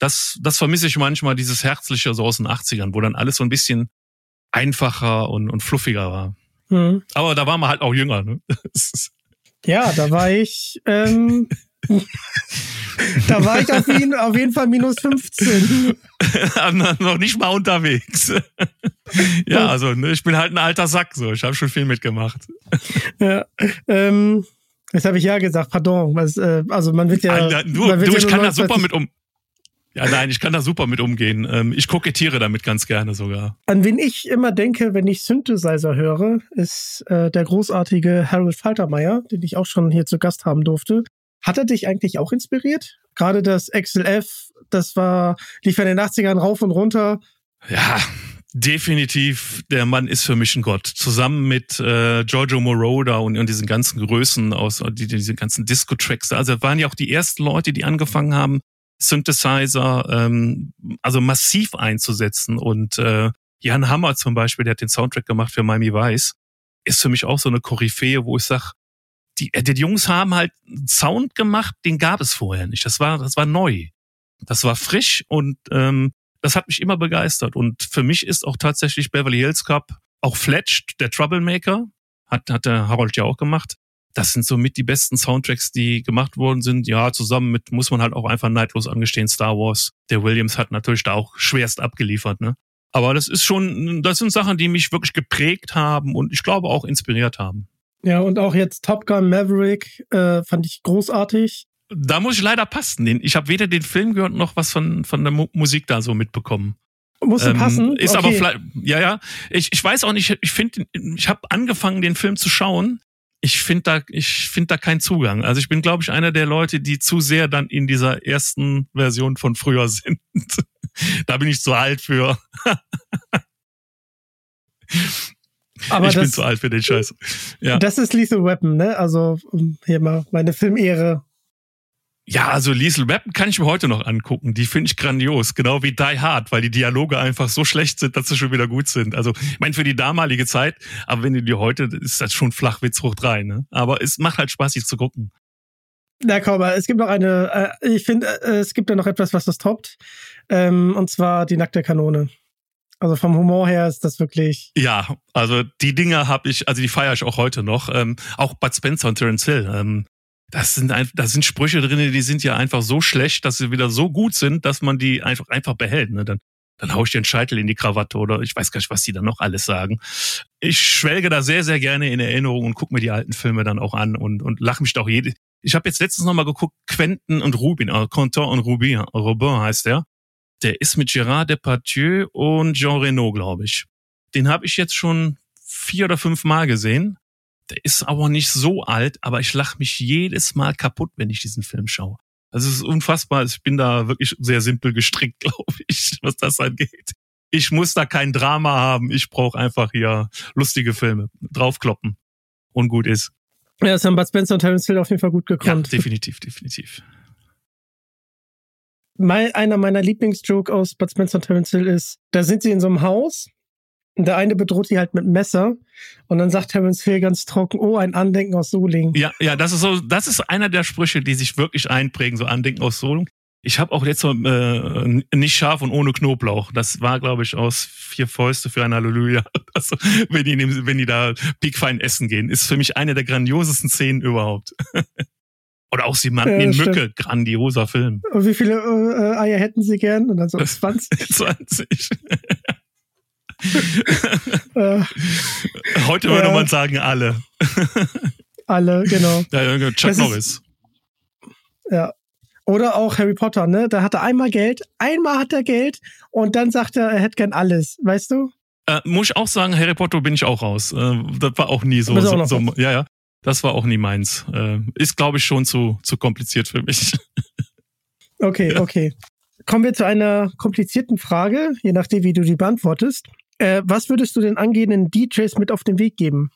das, das vermisse ich manchmal, dieses Herzliche so aus den 80ern, wo dann alles so ein bisschen einfacher und, und fluffiger war. Mhm. Aber da waren wir halt auch jünger. Ne? [LAUGHS] ja, da war ich ähm, [LAUGHS] [LAUGHS] da war ich auf jeden, auf jeden Fall minus 15. [LAUGHS] noch nicht mal unterwegs. [LAUGHS] ja, also ne, ich bin halt ein alter Sack, so. Ich habe schon viel mitgemacht. ja, ähm, jetzt habe ich ja gesagt, pardon. Was, äh, also man wird ja. Alter, du, wird du ja ich kann da super mit um. Ja, nein, ich kann da super mit umgehen. Ähm, ich kokettiere damit ganz gerne sogar. An wen ich immer denke, wenn ich Synthesizer höre, ist äh, der großartige Harold Faltermeier, den ich auch schon hier zu Gast haben durfte. Hat er dich eigentlich auch inspiriert? Gerade das XLF, das war, lief in den 80ern rauf und runter. Ja, definitiv. Der Mann ist für mich ein Gott. Zusammen mit äh, Giorgio Moroder und, und diesen ganzen Größen aus, die, diese ganzen Disco-Tracks. Also waren ja auch die ersten Leute, die angefangen haben, Synthesizer ähm, also massiv einzusetzen. Und äh, Jan Hammer zum Beispiel, der hat den Soundtrack gemacht für Miami Vice, ist für mich auch so eine Koryphäe, wo ich sage, die, äh, die Jungs haben halt einen Sound gemacht, den gab es vorher nicht. Das war, das war neu. Das war frisch und ähm, das hat mich immer begeistert. Und für mich ist auch tatsächlich Beverly Hills Cup, auch Fletched, der Troublemaker, hat, hat der Harold ja auch gemacht. Das sind somit die besten Soundtracks, die gemacht worden sind. Ja, zusammen mit, muss man halt auch einfach neidlos angestehen, Star Wars. Der Williams hat natürlich da auch schwerst abgeliefert, ne? Aber das ist schon, das sind Sachen, die mich wirklich geprägt haben und ich glaube auch inspiriert haben. Ja, und auch jetzt Top Gun Maverick äh, fand ich großartig. Da muss ich leider passen. Ich habe weder den Film gehört noch was von, von der Mu Musik da so mitbekommen. Muss ähm, passen. Ist okay. aber vielleicht, ja, ja. Ich, ich weiß auch nicht, ich finde, ich habe angefangen, den Film zu schauen. Ich finde da, ich finde da keinen Zugang. Also ich bin, glaube ich, einer der Leute, die zu sehr dann in dieser ersten Version von früher [LAUGHS] sind. da bin ich zu alt für. [LAUGHS] Aber ich das, bin zu alt für den Scheiß. Ja. Das ist Lethal Weapon, ne? Also hier mal meine Filmehre. Ja, also Lethal Weapon kann ich mir heute noch angucken. Die finde ich grandios, genau wie Die Hard, weil die Dialoge einfach so schlecht sind, dass sie schon wieder gut sind. Also, ich meine, für die damalige Zeit, aber wenn du die heute, ist das schon Flachwitz hoch drei, ne? Aber es macht halt Spaß, sich zu gucken. Na komm, es gibt noch eine, äh, ich finde, äh, es gibt ja noch etwas, was das toppt. Ähm, und zwar die nackte Kanone. Also vom Humor her ist das wirklich. Ja, also die Dinger habe ich, also die feiere ich auch heute noch. Ähm, auch Bud Spencer und Terence Hill. Ähm, das sind einfach, da sind Sprüche drin, die sind ja einfach so schlecht, dass sie wieder so gut sind, dass man die einfach einfach behält. Ne? Dann, dann hau ich den Scheitel in die Krawatte oder ich weiß gar nicht, was die dann noch alles sagen. Ich schwelge da sehr, sehr gerne in Erinnerung und gucke mir die alten Filme dann auch an und, und lache mich doch jede. Ich habe jetzt letztens nochmal geguckt, Quentin und Rubin, äh, Quentin und Rubin, Robin heißt der der ist mit Gérard Depardieu und Jean Reno, glaube ich. Den habe ich jetzt schon vier oder fünf Mal gesehen. Der ist aber nicht so alt, aber ich lache mich jedes Mal kaputt, wenn ich diesen Film schaue. Also es ist unfassbar. Ich bin da wirklich sehr simpel gestrickt, [LAUGHS] glaube ich, was das angeht. Ich muss da kein Drama haben. Ich brauche einfach hier lustige Filme. Draufkloppen. Und gut ist. Ja, das haben Bud Spencer und Terence Hill auf jeden Fall gut gekonnt. Ja, definitiv, definitiv. Mein, einer meiner Lieblingsjoke aus Bud Spencer und Terence Hill ist, da sind sie in so einem Haus und der eine bedroht sie halt mit Messer und dann sagt Terence Hill ganz trocken, oh, ein Andenken aus Soling. Ja, ja, das ist so, das ist einer der Sprüche, die sich wirklich einprägen, so Andenken aus Soling. Ich habe auch jetzt so äh, nicht scharf und ohne Knoblauch. Das war, glaube ich, aus vier Fäuste für ein Halleluja. [LAUGHS] Also, wenn die, wenn die da piekfein essen gehen, ist für mich eine der grandiosesten Szenen überhaupt. [LAUGHS] Oder auch sie nannten Ja, ihn stimmt. Mücke, grandioser Film. Und wie viele äh, Eier hätten sie gern? Und dann so [LAUGHS] 20. 20. äh, Heute würde man sagen alle. alle, genau. Ja, ja, Chuck Das ist- Norris. Ja. Oder auch Harry Potter, ne? Da hat er einmal Geld, einmal hat er Geld und dann sagt er, er hätte gern alles, weißt du? Äh, muss ich auch sagen, Harry Potter bin ich auch raus. Äh, das war auch nie so. So, so ja, ja. Das war auch nie meins. Äh, ist, glaube ich, schon zu, zu kompliziert für mich. [LAUGHS] Okay, okay. Kommen wir zu einer komplizierten Frage, je nachdem, wie du die beantwortest. Äh, was würdest du den angehenden DJs mit auf den Weg geben?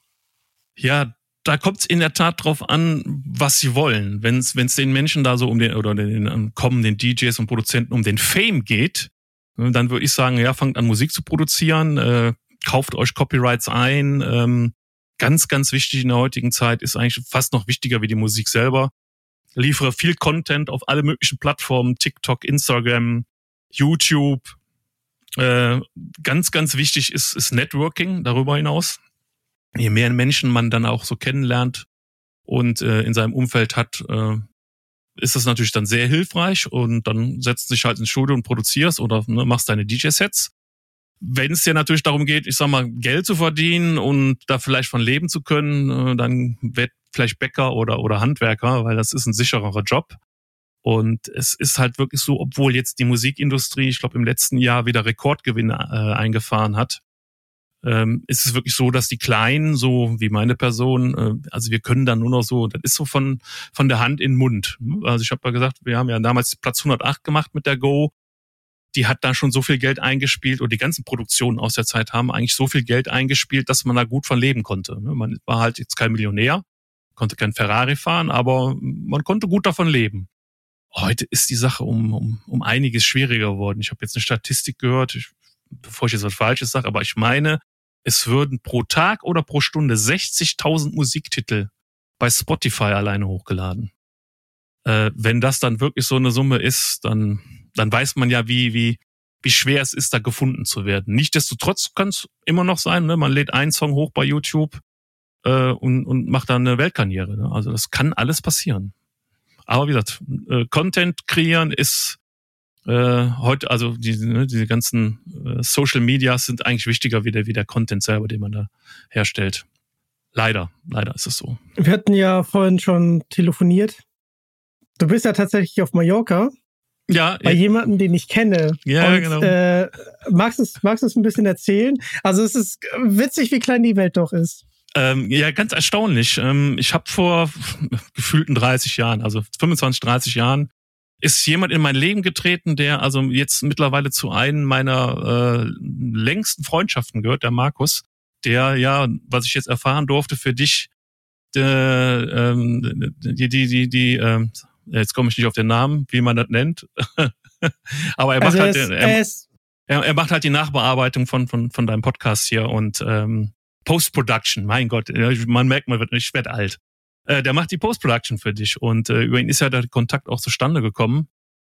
Ja, da kommt es in der Tat drauf an, was sie wollen. Wenn es den Menschen da so um den oder den kommenden DJs und Produzenten um den Fame geht, äh, dann würde ich sagen, ja, fangt an Musik zu produzieren, äh, kauft euch Copyrights ein. Ähm, ganz, ganz wichtig in der heutigen Zeit ist eigentlich fast noch wichtiger wie die Musik selber. Liefere viel Content auf alle möglichen Plattformen, TikTok, Instagram, YouTube. Äh, ganz, ganz wichtig ist, ist Networking darüber hinaus je mehr Menschen man dann auch so kennenlernt und äh, in seinem Umfeld hat, äh, ist das natürlich dann sehr hilfreich und dann setzt dich halt ins Studio und produzierst oder ne, machst deine DJ-Sets. Wenn es dir natürlich darum geht, ich sag mal, Geld zu verdienen und da vielleicht von leben zu können, äh, dann werd vielleicht Bäcker oder, oder Handwerker, weil das ist ein sichererer Job. Und es ist halt wirklich so, obwohl jetzt die Musikindustrie, ich glaube, im letzten Jahr wieder Rekordgewinne äh, eingefahren hat, ähm, ist es wirklich so, dass die Kleinen, so wie meine Person, äh, also wir können dann nur noch so, das ist so von, von der Hand in den Mund. Also ich habe ja gesagt, wir haben ja damals Platz 108 gemacht mit der Go. Die hat da schon so viel Geld eingespielt und die ganzen Produktionen aus der Zeit haben eigentlich so viel Geld eingespielt, dass man da gut von leben konnte. ne? Man war halt jetzt kein Millionär, konnte kein Ferrari fahren, aber man konnte gut davon leben. Heute ist die Sache um, um, um einiges schwieriger geworden. Ich habe jetzt eine Statistik gehört, ich, bevor ich jetzt was Falsches sage, aber ich meine, es würden pro Tag oder pro Stunde 60.000 Musiktitel bei Spotify alleine hochgeladen. Äh, wenn das dann wirklich so eine Summe ist, dann, dann weiß man ja, wie, wie, wie schwer es ist, da gefunden zu werden. Nichtsdestotrotz kann es immer noch sein, ne? man lädt einen Song hoch bei YouTube äh, und, und macht dann eine Weltkarriere. Ne? Also das kann alles passieren. Aber wie gesagt, äh, Content kreieren ist äh, heute, also diese, ne, diese ganzen äh, Social Medias sind eigentlich wichtiger wie der, wie der Content selber, den man da herstellt. Leider, leider ist es so. Wir hatten ja vorhin schon telefoniert. Du bist ja tatsächlich auf Mallorca Ja, bei jemandem, den ich kenne. Ja, Und, genau. Äh, magst du es magst du es ein bisschen erzählen? Also es ist witzig, wie klein die Welt doch ist. Ähm, ja, ganz erstaunlich. Ähm, ich habe vor gefühlten 30 Jahren, also 25, 30 Jahren, ist jemand in mein Leben getreten, der also jetzt mittlerweile zu einem meiner äh, längsten Freundschaften gehört, der Markus, der ja, was ich jetzt erfahren durfte für dich, der, ähm, die, die, die, die, ähm, jetzt komme ich nicht auf den Namen, wie man das nennt, [LAUGHS] aber er macht Also halt, ist, er, er er, er macht halt die Nachbearbeitung von, von, von deinem Podcast hier und ähm, Post-Production. Mein Gott, man merkt, man wird, ich werde alt. Äh, der macht die Post-Production für dich und äh, über ihn ist ja der Kontakt auch zustande gekommen.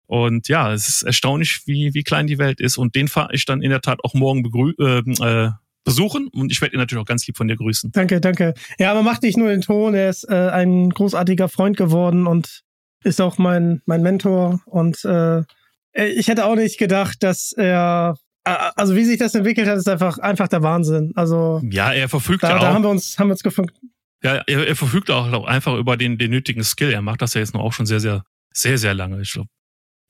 Und ja, es ist erstaunlich, wie, wie klein die Welt ist. Und den fahre ich dann in der Tat auch morgen begrü äh, äh, besuchen. Und ich werde ihn natürlich auch ganz lieb von dir grüßen. Danke, danke. Ja, aber macht nicht nur den Ton, er ist äh, ein großartiger Freund geworden und ist auch mein, mein Mentor. Und äh, ich hätte auch nicht gedacht, dass er, äh, also wie sich das entwickelt hat, ist einfach, einfach der Wahnsinn. Also Ja, er verfügt da, ja da auch. haben wir uns, haben wir uns gefunden. Ja, er, er verfügt auch einfach über den, den nötigen Skill. Er macht das ja jetzt noch auch schon sehr, sehr, sehr, sehr lange. Ich glaube,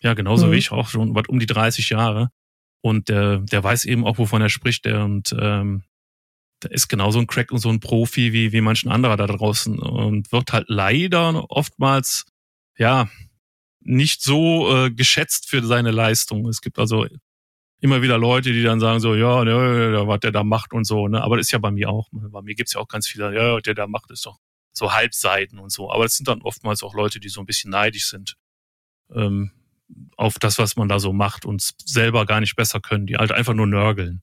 ja, genauso Mhm. wie ich auch schon was um die 30 Jahre. Und der, der weiß eben auch, wovon er spricht. Der, und ähm, der ist genauso ein Crack und so ein Profi wie, wie manchen anderer da draußen. Und wird halt leider oftmals, ja, nicht so äh, geschätzt für seine Leistung. Es gibt also immer wieder Leute, die dann sagen so, ja, ne, was der da macht und so, ne? Aber das ist ja bei mir auch. Bei mir gibt's ja auch ganz viele, ja, der da macht, ist doch so Halbseiten und so. Aber das sind dann oftmals auch Leute, die so ein bisschen neidisch sind. Ähm, auf das, was man da so macht und selber gar nicht besser können, die halt einfach nur nörgeln.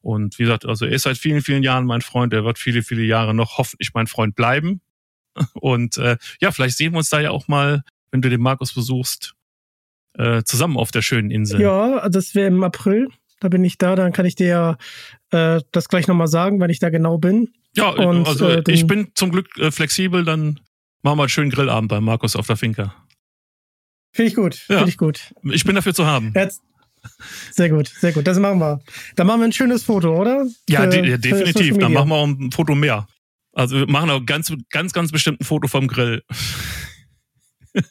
Und wie gesagt, also er ist seit vielen, vielen Jahren mein Freund, er wird viele, viele Jahre noch hoffentlich mein Freund bleiben. [LAUGHS] Und äh, ja, vielleicht sehen wir uns da ja auch mal, wenn du den Markus besuchst, äh, zusammen auf der schönen Insel. Ja, das wäre im April. Da bin ich da, dann kann ich dir ja äh, das gleich nochmal sagen, wenn ich da genau bin. Ja, Und, also äh, ich bin zum Glück äh, flexibel, dann machen wir einen schönen Grillabend bei Markus auf der Finca. Finde ich gut, Ja. finde ich gut. Ich bin dafür zu haben. Jetzt, sehr gut, sehr gut. Das machen wir. Dann machen wir ein schönes Foto, oder? Ja, Für- de definitiv. Dann machen wir auch ein Foto mehr. Also wir machen auch ganz, ganz, ganz bestimmt ein Foto vom Grill. [LAUGHS]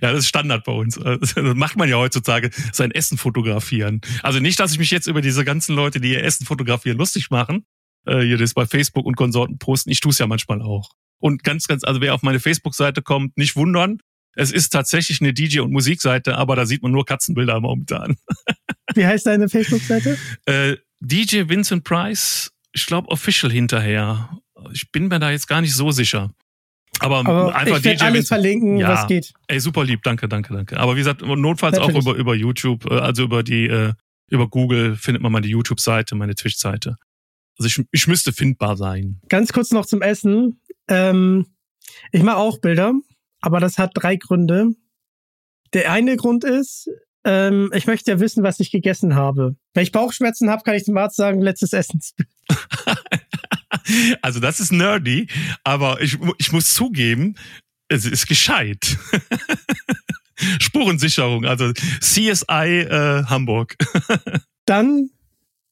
ja, das ist Standard bei uns. Das macht man ja heutzutage, sein Essen fotografieren. Also nicht, dass ich mich jetzt über diese ganzen Leute, die ihr Essen fotografieren, lustig machen. Äh, hier das bei Facebook und Konsorten posten. Ich tue es ja manchmal auch. Und ganz, ganz, also wer auf meine Facebook-Seite kommt, nicht wundern. Es ist tatsächlich eine DJ- und Musikseite, aber da sieht man nur Katzenbilder momentan. [LAUGHS] Wie heißt deine Facebook-Seite? Äh, DJ Vincent Price, ich glaube official hinterher. Ich bin mir da jetzt gar nicht so sicher. Aber, Aber einfach ich DJ alles verlinken, Ja. was geht. Ey, super lieb, danke, danke, danke. Aber wie gesagt, notfalls auch Natürlich. über, über YouTube, äh, also über die, äh, über Google findet man meine YouTube-Seite, meine Twitch-Seite. Also ich, ich müsste findbar sein. Ganz kurz noch zum Essen. Ähm, ich mache auch Bilder, aber das hat drei Gründe. Der eine Grund ist, ähm, ich möchte ja wissen, was ich gegessen habe. Wenn ich Bauchschmerzen habe, kann ich dem Arzt sagen, letztes Essensbild. [LAUGHS] Also das ist nerdy, aber ich, ich muss zugeben, es ist gescheit. [LAUGHS] Spurensicherung, also CSI äh, Hamburg. [LAUGHS] Dann,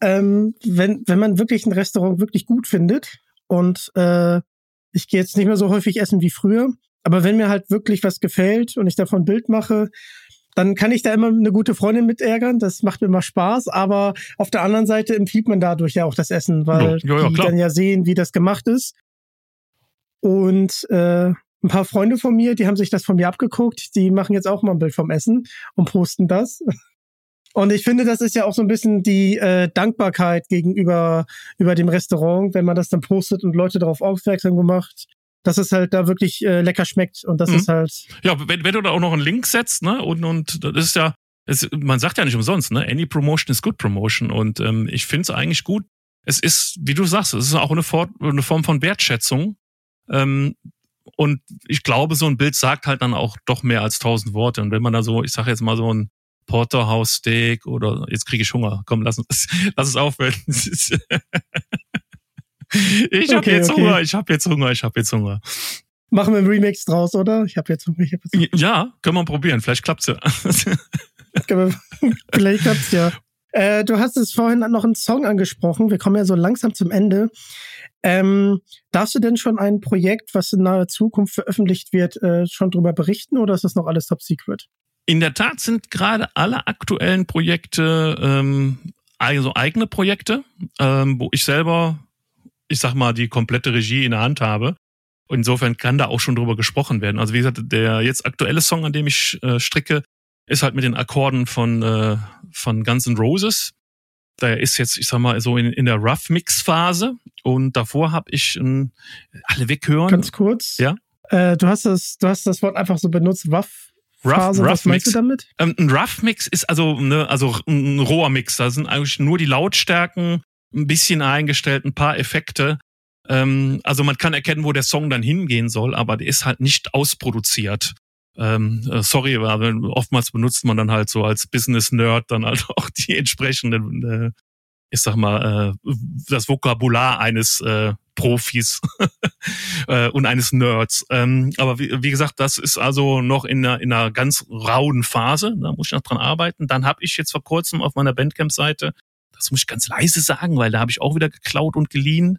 ähm, wenn, wenn man wirklich ein Restaurant wirklich gut findet und äh, ich gehe jetzt nicht mehr so häufig essen wie früher, aber wenn mir halt wirklich was gefällt und ich davon ein Bild mache, dann kann ich da immer eine gute Freundin mit ärgern. Das macht mir immer Spaß, aber auf der anderen Seite empfiehlt man dadurch ja auch das Essen, weil Ja, ja, ja, die klar. dann ja sehen, wie das gemacht ist. Und äh, ein paar Freunde von mir, die haben sich das von mir abgeguckt, die machen jetzt auch mal ein Bild vom Essen und posten das. [LAUGHS] Und ich finde, das ist ja auch so ein bisschen die äh, Dankbarkeit gegenüber über dem Restaurant, wenn man das dann postet und Leute darauf aufmerksam gemacht, dass es halt da wirklich äh, lecker schmeckt und das Mhm. ist halt Ja, wenn, wenn du da auch noch einen Link setzt, ne, und, und das ist ja, es, man sagt ja nicht umsonst, ne, any promotion is good promotion und ähm, ich finde es eigentlich gut. Es ist, wie du sagst, es ist auch eine, For eine Form von Wertschätzung ähm, und ich glaube, so ein Bild sagt halt dann auch doch mehr als tausend Worte und wenn man da so, ich sage jetzt mal so ein Porterhouse Steak oder jetzt kriege ich Hunger. Komm, lass uns [LAUGHS] lass es aufhören. [LAUGHS] ich habe Okay, jetzt okay. Hunger, ich habe jetzt Hunger, ich habe jetzt Hunger. machen wir einen Remix draus, oder? Ich habe jetzt ich hab jetzt Ja, können wir probieren, vielleicht klappt's ja. [LAUGHS] vielleicht klappt's ja. Äh, du hast es vorhin noch einen Song angesprochen. Wir kommen ja so langsam zum Ende. Ähm, darfst du denn schon ein Projekt, was in naher Zukunft veröffentlicht wird, äh, schon drüber berichten oder ist das noch alles top secret? In der Tat sind gerade alle aktuellen Projekte ähm, also eigene Projekte, ähm, wo ich selber, ich sag mal, die komplette Regie in der Hand habe. Insofern kann da auch schon drüber gesprochen werden. Also wie gesagt, der jetzt aktuelle Song, an dem ich äh, stricke, ist halt mit den Akkorden von äh, von Guns N' Roses. Der ist jetzt, ich sag mal, so in, in der Rough Mix Phase und davor habe ich ein, alle weghören. Ganz kurz. Ja. Äh, du hast das, du hast das Wort einfach so benutzt, Waff. Rough- Phase. Rough Was meinst Mix. du damit? Ähm, ein Rough Mix ist also ne, also ein roher Mix. Da sind eigentlich nur die Lautstärken ein bisschen eingestellt, ein paar Effekte. Ähm, also man kann erkennen, wo der Song dann hingehen soll, aber der ist halt nicht ausproduziert. Ähm, äh, sorry, aber oftmals benutzt man dann halt so als Business-Nerd dann halt [LAUGHS] auch die entsprechenden, äh, ich sag mal, äh, das Vokabular eines äh, Profis [LAUGHS] äh, und eines Nerds. Ähm, aber wie, wie gesagt, das ist also noch in einer, in einer ganz rauen Phase. Da muss ich noch dran arbeiten. Dann habe ich jetzt vor kurzem auf meiner Bandcamp-Seite, das muss ich ganz leise sagen, weil da habe ich auch wieder geklaut und geliehen.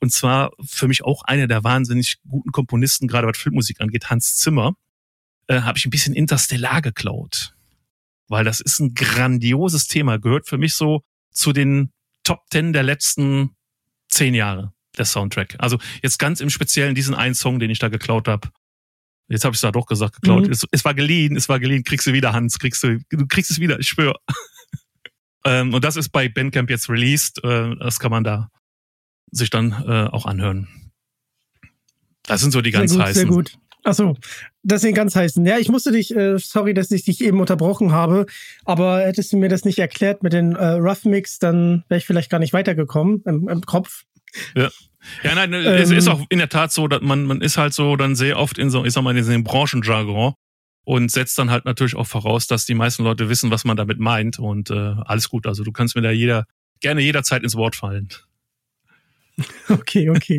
Und zwar für mich auch einer der wahnsinnig guten Komponisten, gerade was Filmmusik angeht, Hans Zimmer, äh, habe ich ein bisschen Interstellar geklaut. Weil das ist ein grandioses Thema, gehört für mich so zu den Top Ten der letzten zehn Jahre, der Soundtrack. Also jetzt ganz im Speziellen diesen einen Song, den ich da geklaut habe. Jetzt habe ich es da doch gesagt, geklaut. Mhm. Es, es war geliehen, es war geliehen, kriegst du wieder, Hans, kriegst du, du kriegst es wieder, ich schwöre. Ähm, und das ist bei Bandcamp jetzt released. Äh, das kann man da sich dann äh, auch anhören. Das sind so die ganz sehr gut, heißen. Sehr gut. Achso, deswegen ganz heißen. Ja, ich musste dich, äh, sorry, dass ich dich eben unterbrochen habe, aber hättest du mir das nicht erklärt mit den äh, Rough Mix, dann wäre ich vielleicht gar nicht weitergekommen im, im Kopf. Ja. Ja, nein, ähm, es ist auch in der Tat so, dass man, man ist halt so dann sehr oft in so, ich sag mal, in diesem Branchenjargon und setzt dann halt natürlich auch voraus, dass die meisten Leute wissen, was man damit meint und äh, alles gut. Also du kannst mir da jeder gerne jederzeit ins Wort fallen. [LAUGHS] Okay, okay.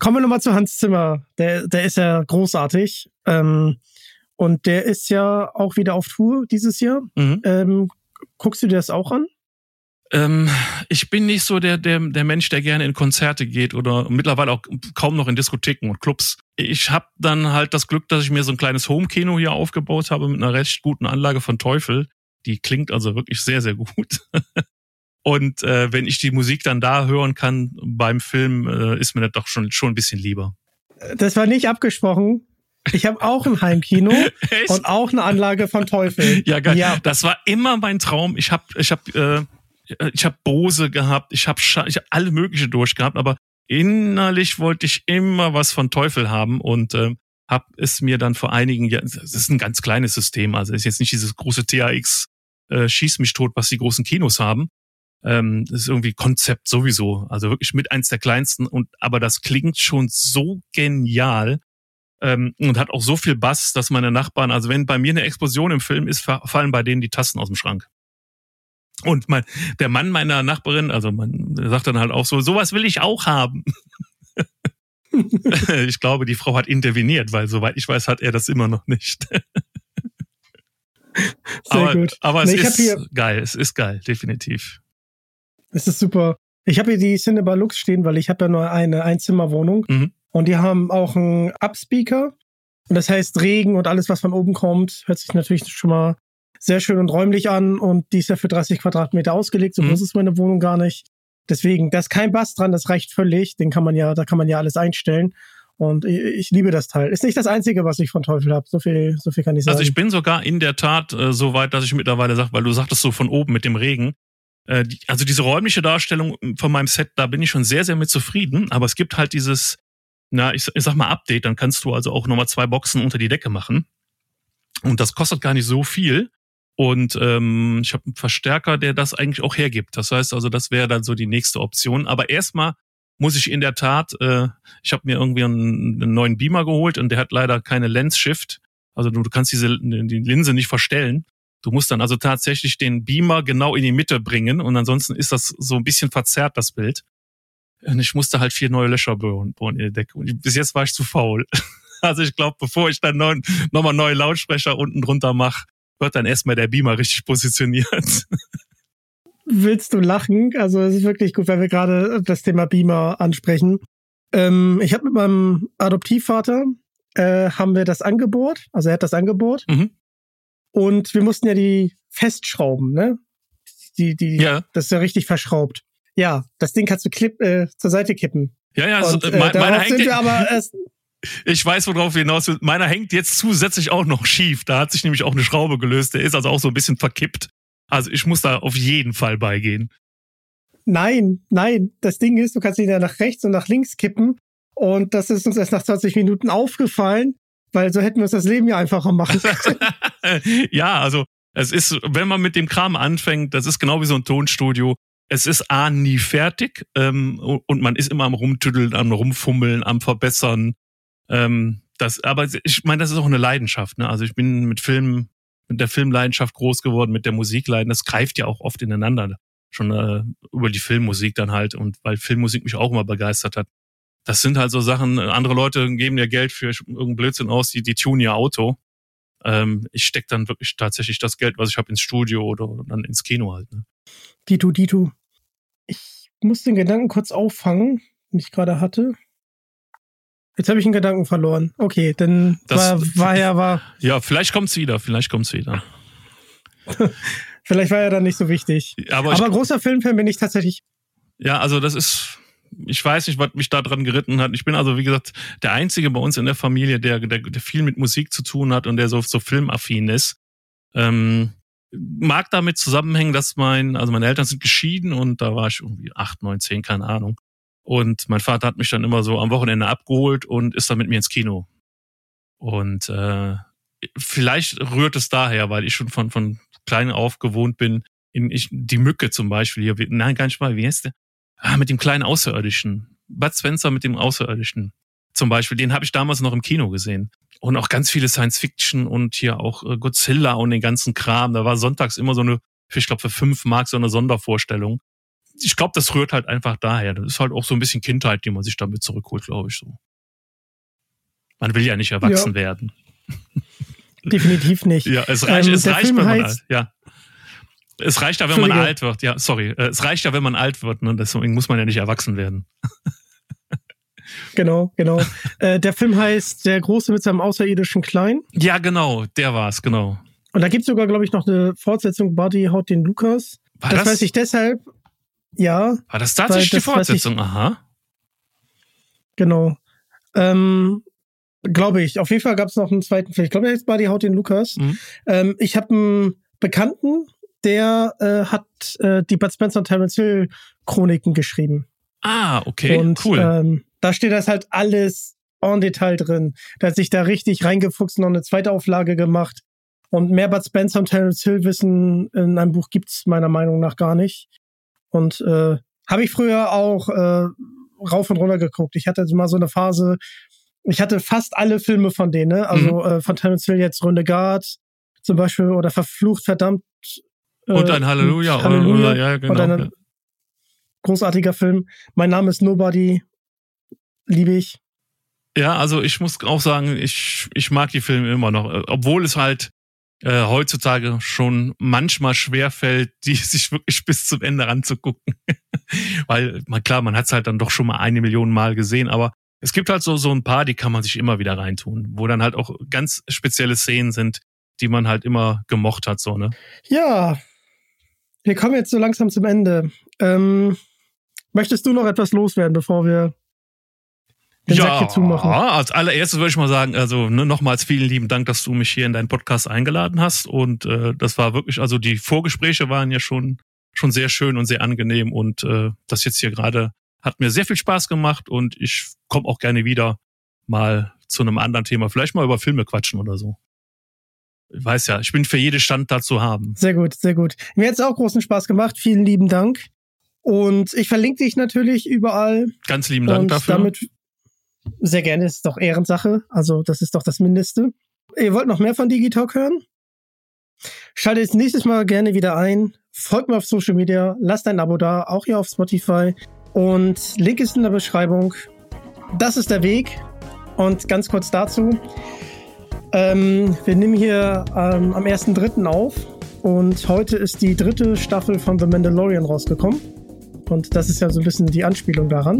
Kommen wir nochmal zu Hans Zimmer. Der, der ist ja großartig. Ähm, und der ist ja auch wieder auf Tour dieses Jahr. Mhm. Ähm, guckst du dir das auch an? Ähm, ich bin nicht so der, der, der Mensch, der gerne in Konzerte geht oder mittlerweile auch kaum noch in Diskotheken und Clubs. Ich habe dann halt das Glück, dass ich mir so ein kleines Home-Kino hier aufgebaut habe mit einer recht guten Anlage von Teufel. Die klingt also wirklich sehr, sehr gut. [LAUGHS] und äh, wenn ich die Musik dann da hören kann beim Film, äh, ist mir das doch schon, schon ein bisschen lieber. Das war nicht abgesprochen. Ich habe auch ein Heimkino [LAUGHS] und auch eine Anlage von Teufel. Ja, geil. Ja. Das war immer mein Traum. Ich habe ich hab, äh, ich habe Bose gehabt, ich habe ich hab alle mögliche durchgehabt, aber innerlich wollte ich immer was von Teufel haben und äh, habe es mir dann vor einigen Jahren, das ist ein ganz kleines System, also ist jetzt nicht dieses große THX äh, Schieß mich tot, was die großen Kinos haben. Ähm, das ist irgendwie Konzept sowieso, also wirklich mit eins der kleinsten und aber das klingt schon so genial ähm, und hat auch so viel Bass, dass meine Nachbarn, also wenn bei mir eine Explosion im Film ist, fallen bei denen die Tassen aus dem Schrank. Und mein, der Mann meiner Nachbarin, also man sagt dann halt auch so, sowas will ich auch haben. [LAUGHS] ich glaube, die Frau hat interveniert, weil soweit ich weiß, hat er das immer noch nicht. Sehr aber, gut. Aber es nee, ist hier, geil, es ist geil, definitiv. Es ist super. Ich habe hier die Cinema Lux stehen, weil ich habe ja nur eine Einzimmerwohnung mhm. und die haben auch einen Upspeaker. Und das heißt, Regen und alles, was von oben kommt, hört sich natürlich schon mal sehr schön und räumlich an und die ist ja für 30 Quadratmeter ausgelegt. So mhm. groß ist meine Wohnung gar nicht. Deswegen, da ist kein Bass dran, das reicht völlig. Den kann man ja, da kann man ja alles einstellen. Und ich, ich liebe das Teil. Ist nicht das Einzige, was ich von Teufel habe. So viel, so viel kann ich sagen. Also ich bin sogar in der Tat äh, so weit, dass ich mittlerweile sage, weil du sagtest so von oben mit dem Regen. Äh, die, also diese räumliche Darstellung von meinem Set, da bin ich schon sehr, sehr mit zufrieden. Aber es gibt halt dieses, na, ich, ich sag mal Update, dann kannst du also auch nochmal zwei Boxen unter die Decke machen. Und das kostet gar nicht so viel. Und ähm, ich habe einen Verstärker, der das eigentlich auch hergibt. Das heißt also, das wäre dann so die nächste Option. Aber erstmal muss ich in der Tat, äh, ich habe mir irgendwie einen, einen, neuen Beamer geholt und der hat leider keine Lens Shift. Also du, du kannst diese die Linse nicht verstellen. Du musst dann also tatsächlich den Beamer genau in die Mitte bringen und ansonsten ist das so ein bisschen verzerrt, das Bild. Und ich musste halt vier neue Löcher bohren, bohren in der Decke. Und bis jetzt war ich zu faul. [LAUGHS] Also ich glaube, bevor ich dann nochmal neue Lautsprecher unten drunter mache, wird dann erstmal der Beamer richtig positioniert. [LAUGHS] Willst du lachen? Also es ist wirklich gut, wenn wir gerade das Thema Beamer ansprechen. Ähm, ich habe mit meinem Adoptivvater äh, haben wir das angebohrt, also er hat das angebohrt. Mhm. Und wir mussten ja die festschrauben, ne? Die, die, ja. Das ist ja richtig verschraubt. Ja, das Ding kannst du klipp, äh, zur Seite kippen. Ja, ja, und, äh, darauf sind wir aber erst, ich weiß, worauf wir hinaus will. Meiner hängt jetzt zusätzlich auch noch schief. Da hat sich nämlich auch eine Schraube gelöst. Der ist also auch so ein bisschen verkippt. Also ich muss da auf jeden Fall beigehen. Nein, nein. Das Ding ist, du kannst ihn ja nach rechts und nach links kippen. Und das ist uns erst nach 20 Minuten aufgefallen, weil so hätten wir uns das Leben ja einfacher machen können. [LAUGHS] [LAUGHS] ja, also es ist, wenn man mit dem Kram anfängt, das ist genau wie so ein Tonstudio. Es ist A nie fertig ähm, und man ist immer am Rumtüddeln, am Rumfummeln, am Verbessern. Ähm, das, aber ich meine, das ist auch eine Leidenschaft. Ne? Also ich bin mit Filmen, mit der Filmleidenschaft groß geworden, mit der Musikleidenschaft. Das greift ja auch oft ineinander. Schon äh, über die Filmmusik dann halt und weil Filmmusik mich auch immer begeistert hat. Das sind halt so Sachen, andere Leute geben ja Geld für irgendeinen Blödsinn aus, die, die tun ihr Auto. Ähm, ich stecke dann wirklich tatsächlich das Geld, was ich habe, ins Studio oder dann ins Kino halt. Ne? Dito, Dito. Ich muss den Gedanken kurz auffangen, den ich gerade hatte. Jetzt habe ich einen Gedanken verloren. Okay, dann das, war, war ja war. [LAUGHS] Ja, vielleicht kommt's wieder. Vielleicht kommt's wieder. [LAUGHS] vielleicht war er dann nicht so wichtig. Aber, Aber ich, großer Filmfan bin ich tatsächlich. Ja, also das ist. Ich weiß nicht, was mich da dran geritten hat. Ich bin also, wie gesagt, der Einzige bei uns in der Familie, der, der, der viel mit Musik zu tun hat und der so, so filmaffin ist. Ähm, mag damit zusammenhängen, dass mein, also meine Eltern sind geschieden und da war ich irgendwie acht, neun, zehn, keine Ahnung. Und mein Vater hat mich dann immer so am Wochenende abgeholt und ist dann mit mir ins Kino. Und äh, vielleicht rührt es daher, weil ich schon von, von klein auf gewohnt bin, in ich, die Mücke zum Beispiel hier, nein, gar nicht mal, wie heißt der? Ah, mit dem kleinen Außerirdischen. Bud Spencer mit dem Außerirdischen. Zum Beispiel, den habe ich damals noch im Kino gesehen. Und auch ganz viele Science Fiction und hier auch äh, Godzilla und den ganzen Kram. Da war sonntags immer so eine, ich glaube für fünf Mark so eine Sondervorstellung. Ich glaube, das rührt halt einfach daher. Das ist halt auch so ein bisschen Kindheit, die man sich damit zurückholt, glaube ich so. Man will ja nicht erwachsen ja. werden. [LAUGHS] Definitiv nicht. Ja, es reicht, ähm, es reicht wenn man alt, ja. Es reicht ja, wenn man alt wird. Ja, sorry. Äh, es reicht ja, wenn man alt wird. Ne? Deswegen muss man ja nicht erwachsen werden. Genau, genau. [LAUGHS] äh, der Film heißt Der Große mit seinem außerirdischen Klein. Ja, genau, der war's, genau. Und da gibt's sogar, glaube ich, noch eine Fortsetzung, Buddy haut den Lukas. War das, das weiß ich deshalb, ja. War das tatsächlich die Fortsetzung? Ich, Aha. Genau. Ähm, Glaube ich. Auf jeden Fall gab's noch einen zweiten Film. Ich glaube, der heißt Buddy haut den Lukas. Mhm. Ähm, ich habe einen Bekannten, der äh, hat äh, die Bud Spencer und Terence Hill Chroniken geschrieben. Ah, okay, und, cool. Ähm, da steht das halt alles en Detail drin. Da hat sich da richtig reingefuchst, noch eine zweite Auflage gemacht. Und mehr Bud Spencer und Terence Hill Wissen in einem Buch gibt's meiner Meinung nach gar nicht. Und äh, habe ich früher auch äh, rauf und runter geguckt. Ich hatte mal so eine Phase, ich hatte fast alle Filme von denen, ne? also mhm. äh, von Terence Hill jetzt Renegade zum Beispiel oder Verflucht, verdammt. Äh, und ein Halleluja, Halleluja. Oder, ja, genau. Und ein großartiger Film. Mein Name ist Nobody liebe ich. Ja, also ich muss auch sagen, ich, ich mag die Filme immer noch, obwohl es halt äh, heutzutage schon manchmal schwerfällt, die [LAUGHS] sich wirklich bis zum Ende ranzugucken. [LAUGHS] Weil, man, klar, man hat es halt dann doch schon mal eine Million Mal gesehen, aber es gibt halt so, so ein paar, die kann man sich immer wieder reintun, wo dann halt auch ganz spezielle Szenen sind, die man halt immer gemocht hat, so, ne? Ja, wir kommen jetzt so langsam zum Ende. Ähm, möchtest du noch etwas loswerden, bevor wir den ja, Sack hier zumachen. Als allererstes würde ich mal sagen, also ne, nochmals vielen lieben Dank, dass du mich hier in deinen Podcast eingeladen hast. Und äh, das war wirklich, also die Vorgespräche waren ja schon, schon sehr schön und sehr angenehm. Und äh, das jetzt hier gerade hat mir sehr viel Spaß gemacht und ich komme auch gerne wieder mal zu einem anderen Thema. Vielleicht mal über Filme quatschen oder so. Ich weiß ja, ich bin für jede Stand da zu haben. Sehr gut, sehr gut. Mir hat es auch großen Spaß gemacht. Vielen lieben Dank. Und ich verlinke dich natürlich überall. Ganz lieben Dank und dafür. Damit sehr gerne, das ist doch Ehrensache. Also, das ist doch das Mindeste. Ihr wollt noch mehr von Digitalk hören? Schaltet jetzt nächstes Mal gerne wieder ein. Folgt mir auf Social Media, lasst ein Abo da, auch hier auf Spotify. Und Link ist in der Beschreibung. Das ist der Weg. Und ganz kurz dazu. Ähm, wir nehmen hier ähm, am 1.3. auf. Und heute ist die dritte Staffel von The Mandalorian rausgekommen. Und das ist ja so ein bisschen die Anspielung daran.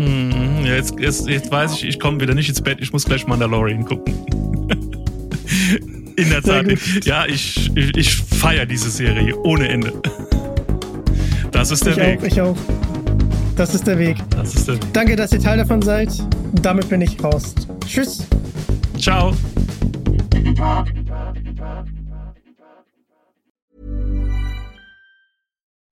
Ja, jetzt, jetzt, jetzt weiß ich, ich komme wieder nicht ins Bett, ich muss gleich Mandalorian gucken. [LAUGHS] In der Tat. Ja, ich, ich, ich feiere diese Serie ohne Ende. Das ist der ich Weg. Auch, ich auch. Das ist der Weg. Das ist der Weg. Danke, dass ihr Teil davon seid. Damit bin ich raus. Tschüss. Ciao.